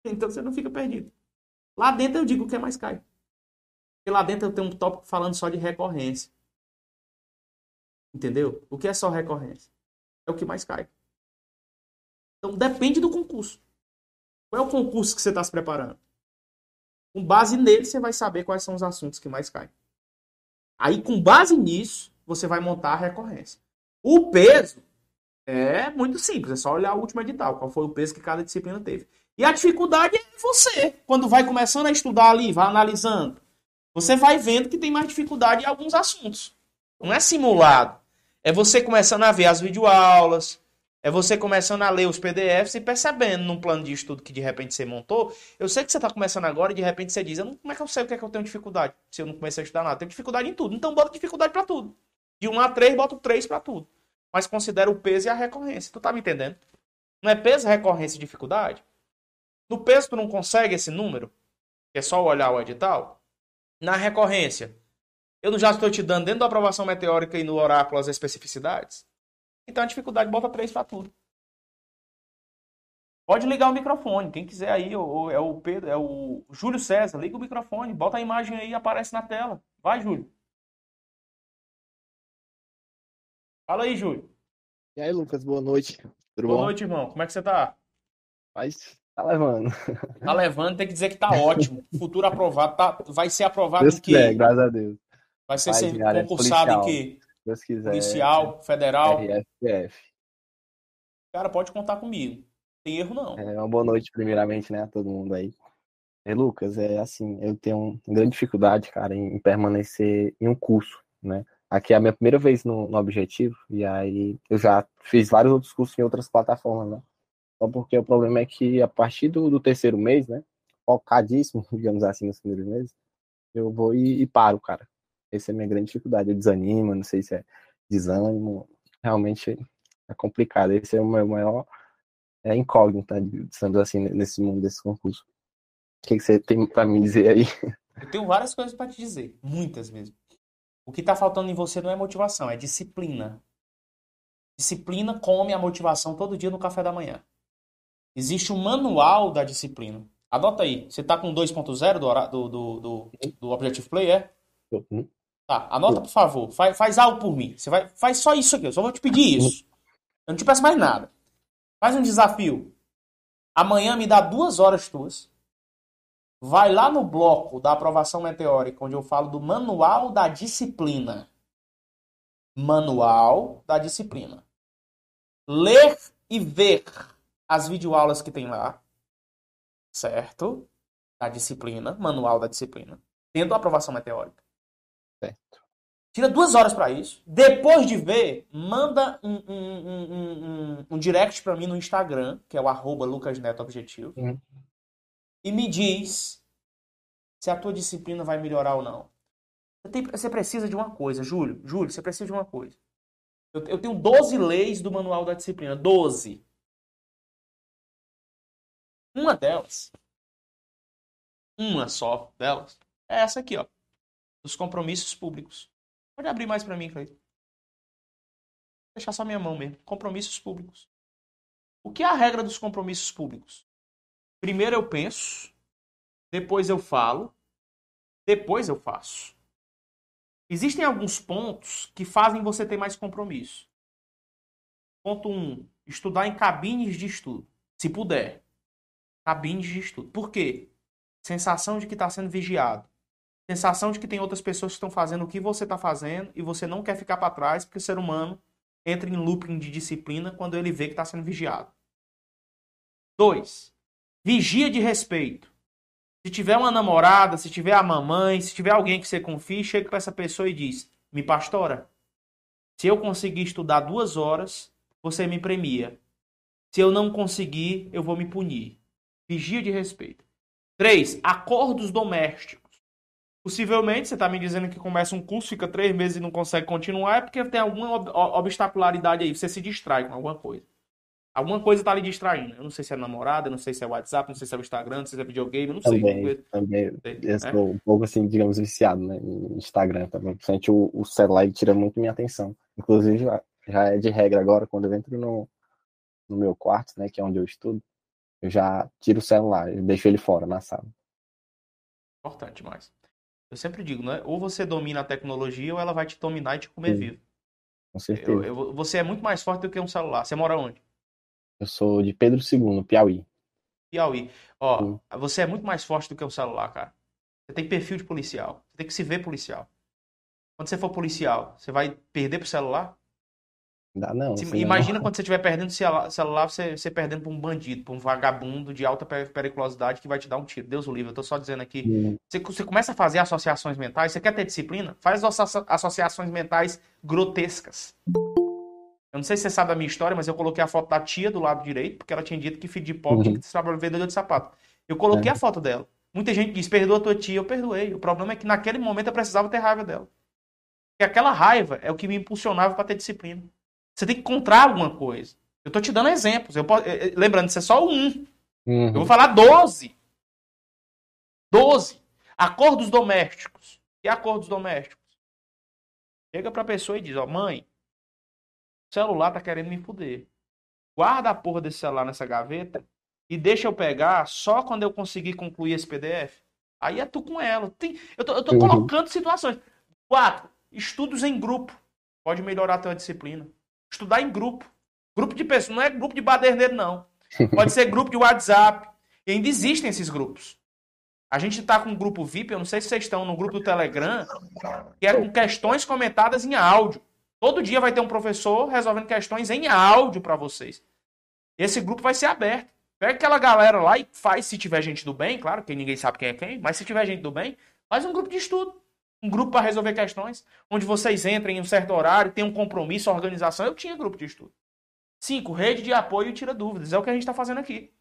Speaker 1: Então você não fica perdido. Lá dentro eu digo o que mais cai. Porque lá dentro eu tenho um tópico falando só de recorrência. Entendeu? O que é só recorrência? É o que mais cai. Então depende do concurso. Qual é o concurso que você está se preparando? Com base nele, você vai saber quais são os assuntos que mais caem. Aí, com base nisso, você vai montar a recorrência. O peso é muito simples, é só olhar o último edital, qual foi o peso que cada disciplina teve. E a dificuldade é você, quando vai começando a estudar ali, vai analisando. Você vai vendo que tem mais dificuldade em alguns assuntos. Não é simulado. É você começando a ver as videoaulas, é você começando a ler os PDFs e percebendo num plano de estudo que de repente você montou. Eu sei que você está começando agora e de repente você diz: não, como é que eu sei o que é que eu tenho dificuldade? Se eu não comecei a estudar nada, eu tenho dificuldade em tudo. Então bota dificuldade para tudo. De 1 a 3, bota 3 para tudo. Mas considera o peso e a recorrência. Tu tá me entendendo? Não é peso, recorrência e dificuldade? No peso tu não consegue esse número, é só olhar o edital. Na recorrência, eu já estou te dando dentro da aprovação meteórica e no oráculo as especificidades. Então a dificuldade bota 3 para tudo. Pode ligar o microfone, quem quiser aí, é o Pedro, é o Júlio César, liga o microfone, bota a imagem aí aparece na tela. Vai, Júlio. Fala aí, Júlio.
Speaker 2: E aí, Lucas, boa noite.
Speaker 1: Tudo boa bom? noite, irmão. Como é que você tá?
Speaker 2: Mas tá levando.
Speaker 1: Tá levando, tem que dizer que tá ótimo. Futuro aprovado, tá, vai ser aprovado
Speaker 2: Deus
Speaker 1: em quê?
Speaker 2: Quiser, graças a Deus.
Speaker 1: Vai ser, ser concursado em quê?
Speaker 2: Deus quiser.
Speaker 1: Policial, federal.
Speaker 2: RFF.
Speaker 1: Cara, pode contar comigo tem erro não.
Speaker 2: É, uma boa noite, primeiramente, né, a todo mundo aí. É, Lucas, é assim, eu tenho uma grande dificuldade, cara, em, permanecer em um curso, né? Aqui é a minha primeira vez no, no Objetivo, e aí eu já fiz vários outros cursos em outras plataformas, né? Só porque o problema é que a partir do, do terceiro mês, né, focadíssimo, digamos assim, nos primeiros meses, eu vou e, e paro, cara. Essa é a minha grande dificuldade. Eu desanimo, não sei se é desânimo, realmente é complicado. Esse é o meu maior é incógnita, sendo assim, nesse mundo desse concurso. O que, que você tem para me dizer aí?
Speaker 1: Eu tenho várias coisas para te dizer, muitas mesmo. O que está faltando em você não é motivação, é disciplina. Disciplina come a motivação todo dia no café da manhã. Existe um manual da disciplina. Anota aí. Você está com 2.0 do, do, do, do, do Objective Play, é? Uhum. Tá, anota por favor. Faz, faz algo por mim. Você vai, faz só isso aqui. Eu só vou te pedir isso. Eu não te peço mais nada. Faz um desafio. Amanhã me dá duas horas tuas. Vai lá no bloco da aprovação meteórica, onde eu falo do manual da disciplina. Manual da disciplina. Ler e ver as videoaulas que tem lá. Certo? Da disciplina, manual da disciplina. Dentro da aprovação meteórica. Tira duas horas para isso. Depois de ver, manda um, um, um, um direct para mim no Instagram, que é o arroba lucasnetoobjetivo. Uhum. E me diz se a tua disciplina vai melhorar ou não. Você, tem, você precisa de uma coisa, Júlio. Júlio, você precisa de uma coisa. Eu, eu tenho 12 leis do manual da disciplina. 12. Uma delas, uma só delas, é essa aqui, ó. Dos compromissos públicos. Pode abrir mais para mim, Cleiton. Deixar só minha mão mesmo. Compromissos públicos. O que é a regra dos compromissos públicos? Primeiro eu penso, depois eu falo, depois eu faço. Existem alguns pontos que fazem você ter mais compromisso. Ponto 1. Um, estudar em cabines de estudo. Se puder. Cabines de estudo. Por quê? Sensação de que está sendo vigiado sensação de que tem outras pessoas que estão fazendo o que você está fazendo e você não quer ficar para trás porque o ser humano entra em looping de disciplina quando ele vê que está sendo vigiado. 2. Vigia de respeito. Se tiver uma namorada, se tiver a mamãe, se tiver alguém que você confie, chega para essa pessoa e diz: Me pastora, se eu conseguir estudar duas horas, você me premia. Se eu não conseguir, eu vou me punir. Vigia de respeito. 3. Acordos domésticos. Possivelmente, você está me dizendo que começa um curso, fica três meses e não consegue continuar, é porque tem alguma ob obstacularidade aí, você se distrai com alguma coisa. Alguma coisa está lhe distraindo. Eu não sei se é namorada, não sei se é WhatsApp, não sei se é o Instagram, não sei se é videogame, eu não
Speaker 2: também,
Speaker 1: sei.
Speaker 2: Também, eu sou é? um pouco assim, digamos, viciado, né, em Instagram também. Principalmente o, o celular, tira muito minha atenção. Inclusive, já, já é de regra agora, quando eu entro no, no meu quarto, né, que é onde eu estudo, eu já tiro o celular, eu deixo ele fora na sala.
Speaker 1: Importante mais. Eu sempre digo, né? Ou você domina a tecnologia ou ela vai te dominar e te comer Sim. vivo.
Speaker 2: Com certeza.
Speaker 1: Eu, eu, você é muito mais forte do que um celular. Você mora onde?
Speaker 2: Eu sou de Pedro II, Piauí.
Speaker 1: Piauí. Ó, Sim. você é muito mais forte do que um celular, cara. Você tem perfil de policial. Você tem que se ver policial. Quando você for policial, você vai perder pro celular?
Speaker 2: Dá não.
Speaker 1: Se, imagina não. quando você estiver perdendo o celular, você, você perdendo para um bandido, para um vagabundo de alta periculosidade que vai te dar um tiro. Deus o livre, eu tô só dizendo aqui. Hum. Você, você, começa a fazer associações mentais, você quer ter disciplina? Faz associações mentais grotescas. Eu não sei se você sabe da minha história, mas eu coloquei a foto da tia do lado direito, porque ela tinha dito que filho de pobre uhum. tinha que trabalhar vendedor de sapato. Eu coloquei é. a foto dela. Muita gente diz, perdoa tua tia, eu perdoei. O problema é que naquele momento eu precisava ter raiva dela. Porque aquela raiva é o que me impulsionava para ter disciplina. Você tem que encontrar alguma coisa. Eu tô te dando exemplos. Eu posso, eh, eh, lembrando, isso é só um. Uhum. Eu vou falar 12. 12. Acordos domésticos. Que acordos domésticos? Chega pra pessoa e diz, ó, mãe, O celular tá querendo me fuder. Guarda a porra desse celular nessa gaveta e deixa eu pegar só quando eu conseguir concluir esse PDF. Aí é tu com ela. Tem, eu tô, eu tô uhum. colocando situações. Quatro, estudos em grupo. Pode melhorar a tua disciplina. Estudar em grupo. Grupo de pessoas, não é grupo de baderneiro, não. Pode ser grupo de WhatsApp. E ainda existem esses grupos. A gente está com um grupo VIP, eu não sei se vocês estão no grupo do Telegram, que é com questões comentadas em áudio. Todo dia vai ter um professor resolvendo questões em áudio para vocês. Esse grupo vai ser aberto. Pega aquela galera lá e faz, se tiver gente do bem, claro, que ninguém sabe quem é quem, mas se tiver gente do bem, faz um grupo de estudo. Um grupo para resolver questões, onde vocês entrem em um certo horário, tem um compromisso, organização. Eu tinha grupo de estudo. Cinco, rede de apoio e tira dúvidas. É o que a gente está fazendo aqui.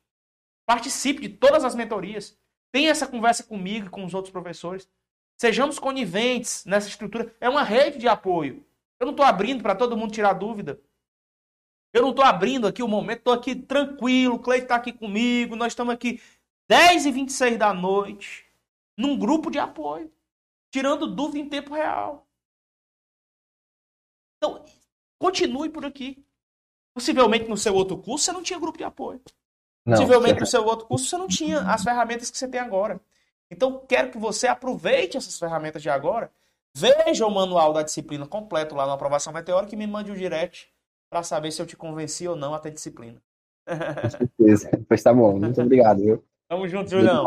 Speaker 1: Participe de todas as mentorias. Tenha essa conversa comigo e com os outros professores. Sejamos coniventes nessa estrutura. É uma rede de apoio. Eu não estou abrindo para todo mundo tirar dúvida. Eu não estou abrindo aqui o momento, estou aqui tranquilo, o Cleito está aqui comigo, nós estamos aqui 10 e 26 da noite, num grupo de apoio, tirando dúvida em tempo real. Então, continue por aqui. Possivelmente no seu outro curso você não tinha grupo de apoio. Não, Possivelmente no seu outro curso você não tinha as ferramentas que você tem agora. Então, quero que você aproveite essas ferramentas de agora. Veja o manual da disciplina completo lá na aprovação meteórica e me mande um direct para saber se eu te convenci ou não a ter disciplina.
Speaker 2: Com certeza. Pois tá bom. Muito obrigado, viu?
Speaker 1: Tamo junto, Julião.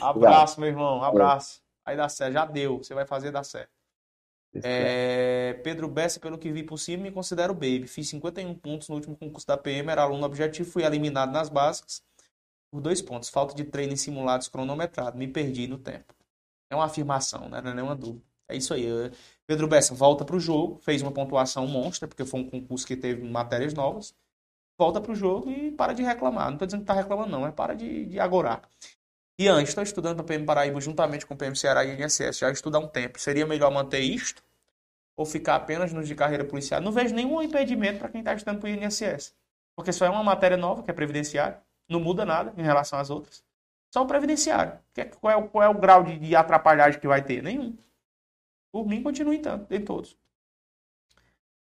Speaker 1: Abraço, meu irmão. Abraço. Aí dá certo. Já deu. Você vai fazer dar certo. É, Pedro Bessa, pelo que vi por cima, me considero baby. Fiz 51 pontos no último concurso da PM, era aluno objetivo, fui eliminado nas básicas por dois pontos. Falta de treino em simulados cronometrado. Me perdi no tempo. É uma afirmação, né? não é nenhuma dúvida. É isso aí. Pedro Bessa volta para o jogo, fez uma pontuação monstra, porque foi um concurso que teve matérias novas. Volta para o jogo e para de reclamar. Não estou dizendo que está reclamando, não, é para de, de agorar. Ian, estou estudando para PM Paraíba juntamente com o PM Ceará e INSS. Já estudo há um tempo. Seria melhor manter isto ou ficar apenas nos de carreira policial? Não vejo nenhum impedimento para quem está estudando para o INSS. Porque só é uma matéria nova, que é previdenciário. Não muda nada em relação às outras. Só o previdenciário. Qual é, qual é o grau de, de atrapalhagem que vai ter? Nenhum. Por mim, continue tanto, em todos.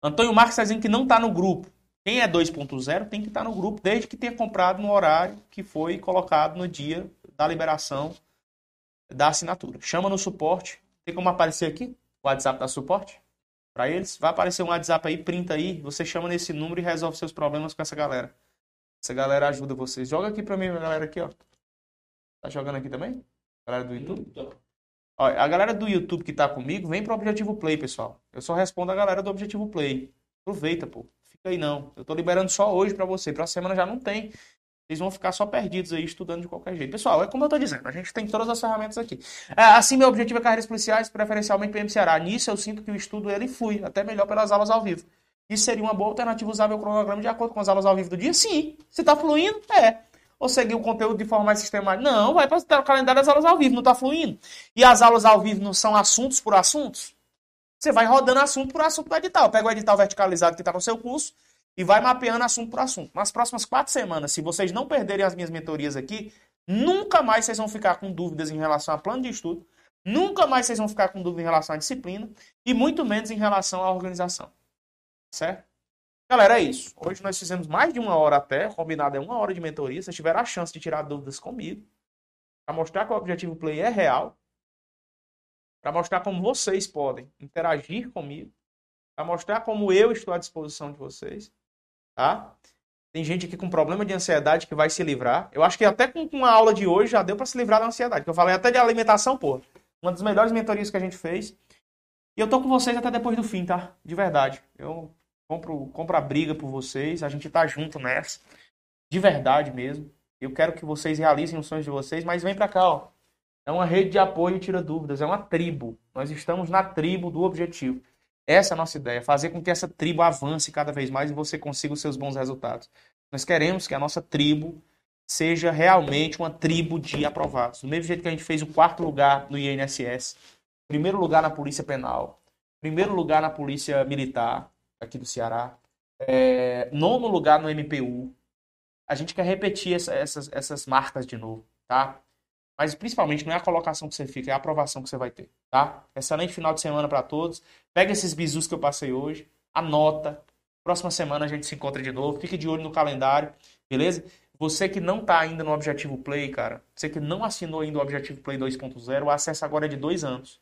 Speaker 1: Antônio Marques está dizendo que não está no grupo. Quem é 2.0 tem que estar tá no grupo, desde que tenha comprado no horário que foi colocado no dia da liberação da assinatura. Chama no suporte. Tem como aparecer aqui? O WhatsApp da suporte? Para eles. Vai aparecer um WhatsApp aí, printa aí. Você chama nesse número e resolve seus problemas com essa galera. Essa galera ajuda vocês. Joga aqui para mim, galera aqui, ó. Tá jogando aqui também? Galera do YouTube? a galera do YouTube que tá comigo, vem pro Objetivo Play, pessoal. Eu só respondo a galera do Objetivo Play. Aproveita, pô. Fica aí não. Eu tô liberando só hoje para você. Pra semana já não tem. Vocês vão ficar só perdidos aí estudando de qualquer jeito. Pessoal, é como eu tô dizendo, a gente tem todas as ferramentas aqui. É, assim, meu objetivo é carreiras policiais, preferencialmente PM Ceará. Nisso eu sinto que o estudo ele flui, até melhor pelas aulas ao vivo. Isso seria uma boa alternativa usar meu cronograma de acordo com as aulas ao vivo do dia? Sim. Se tá fluindo, é ou seguir o conteúdo de forma mais sistemática? Não, vai para o calendário das aulas ao vivo, não está fluindo. E as aulas ao vivo não são assuntos por assuntos? Você vai rodando assunto por assunto do edital. Pega o edital verticalizado que está no seu curso e vai mapeando assunto por assunto. Nas próximas quatro semanas, se vocês não perderem as minhas mentorias aqui, nunca mais vocês vão ficar com dúvidas em relação a plano de estudo, nunca mais vocês vão ficar com dúvida em relação à disciplina e muito menos em relação à organização. Certo? Galera, é isso. Hoje nós fizemos mais de uma hora até, combinado é uma hora de mentoria. Vocês tiveram a chance de tirar dúvidas comigo, para mostrar que o Objetivo Play é real, para mostrar como vocês podem interagir comigo, para mostrar como eu estou à disposição de vocês, tá? Tem gente aqui com problema de ansiedade que vai se livrar. Eu acho que até com a aula de hoje já deu para se livrar da ansiedade. Que eu falei até de alimentação, pô. Uma das melhores mentorias que a gente fez. E eu tô com vocês até depois do fim, tá? De verdade. Eu compro, compro a briga por vocês, a gente tá junto nessa, de verdade mesmo. Eu quero que vocês realizem os sonhos de vocês, mas vem para cá, ó. É uma rede de apoio tira dúvidas, é uma tribo. Nós estamos na tribo do objetivo. Essa é a nossa ideia, fazer com que essa tribo avance cada vez mais e você consiga os seus bons resultados. Nós queremos que a nossa tribo seja realmente uma tribo de aprovados. Do mesmo jeito que a gente fez o quarto lugar no INSS, primeiro lugar na Polícia Penal, primeiro lugar na Polícia Militar, aqui do Ceará. É, nono lugar no MPU. A gente quer repetir essa, essas, essas marcas de novo, tá? Mas principalmente não é a colocação que você fica, é a aprovação que você vai ter, tá? Excelente final de semana para todos. Pega esses bisus que eu passei hoje, anota, Próxima semana a gente se encontra de novo. Fique de olho no calendário, beleza? Você que não está ainda no Objetivo Play, cara, você que não assinou ainda o Objetivo Play 2.0, o acesso agora é de dois anos.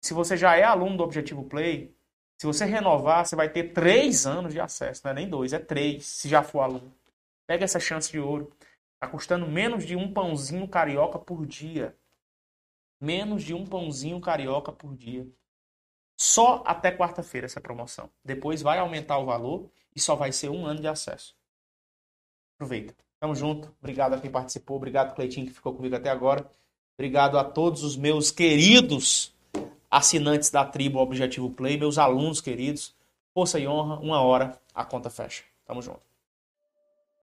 Speaker 1: Se você já é aluno do Objetivo Play, se você renovar, você vai ter três anos de acesso, não é nem dois, é três, se já for aluno. Pega essa chance de ouro. Está custando menos de um pãozinho carioca por dia. Menos de um pãozinho carioca por dia. Só até quarta-feira essa promoção. Depois vai aumentar o valor e só vai ser um ano de acesso. Aproveita. Tamo junto. Obrigado a quem participou. Obrigado, Cleitinho, que ficou comigo até agora. Obrigado a todos os meus queridos assinantes da tribo Objetivo Play, meus alunos queridos. Força e honra, uma hora, a conta fecha. Tamo junto.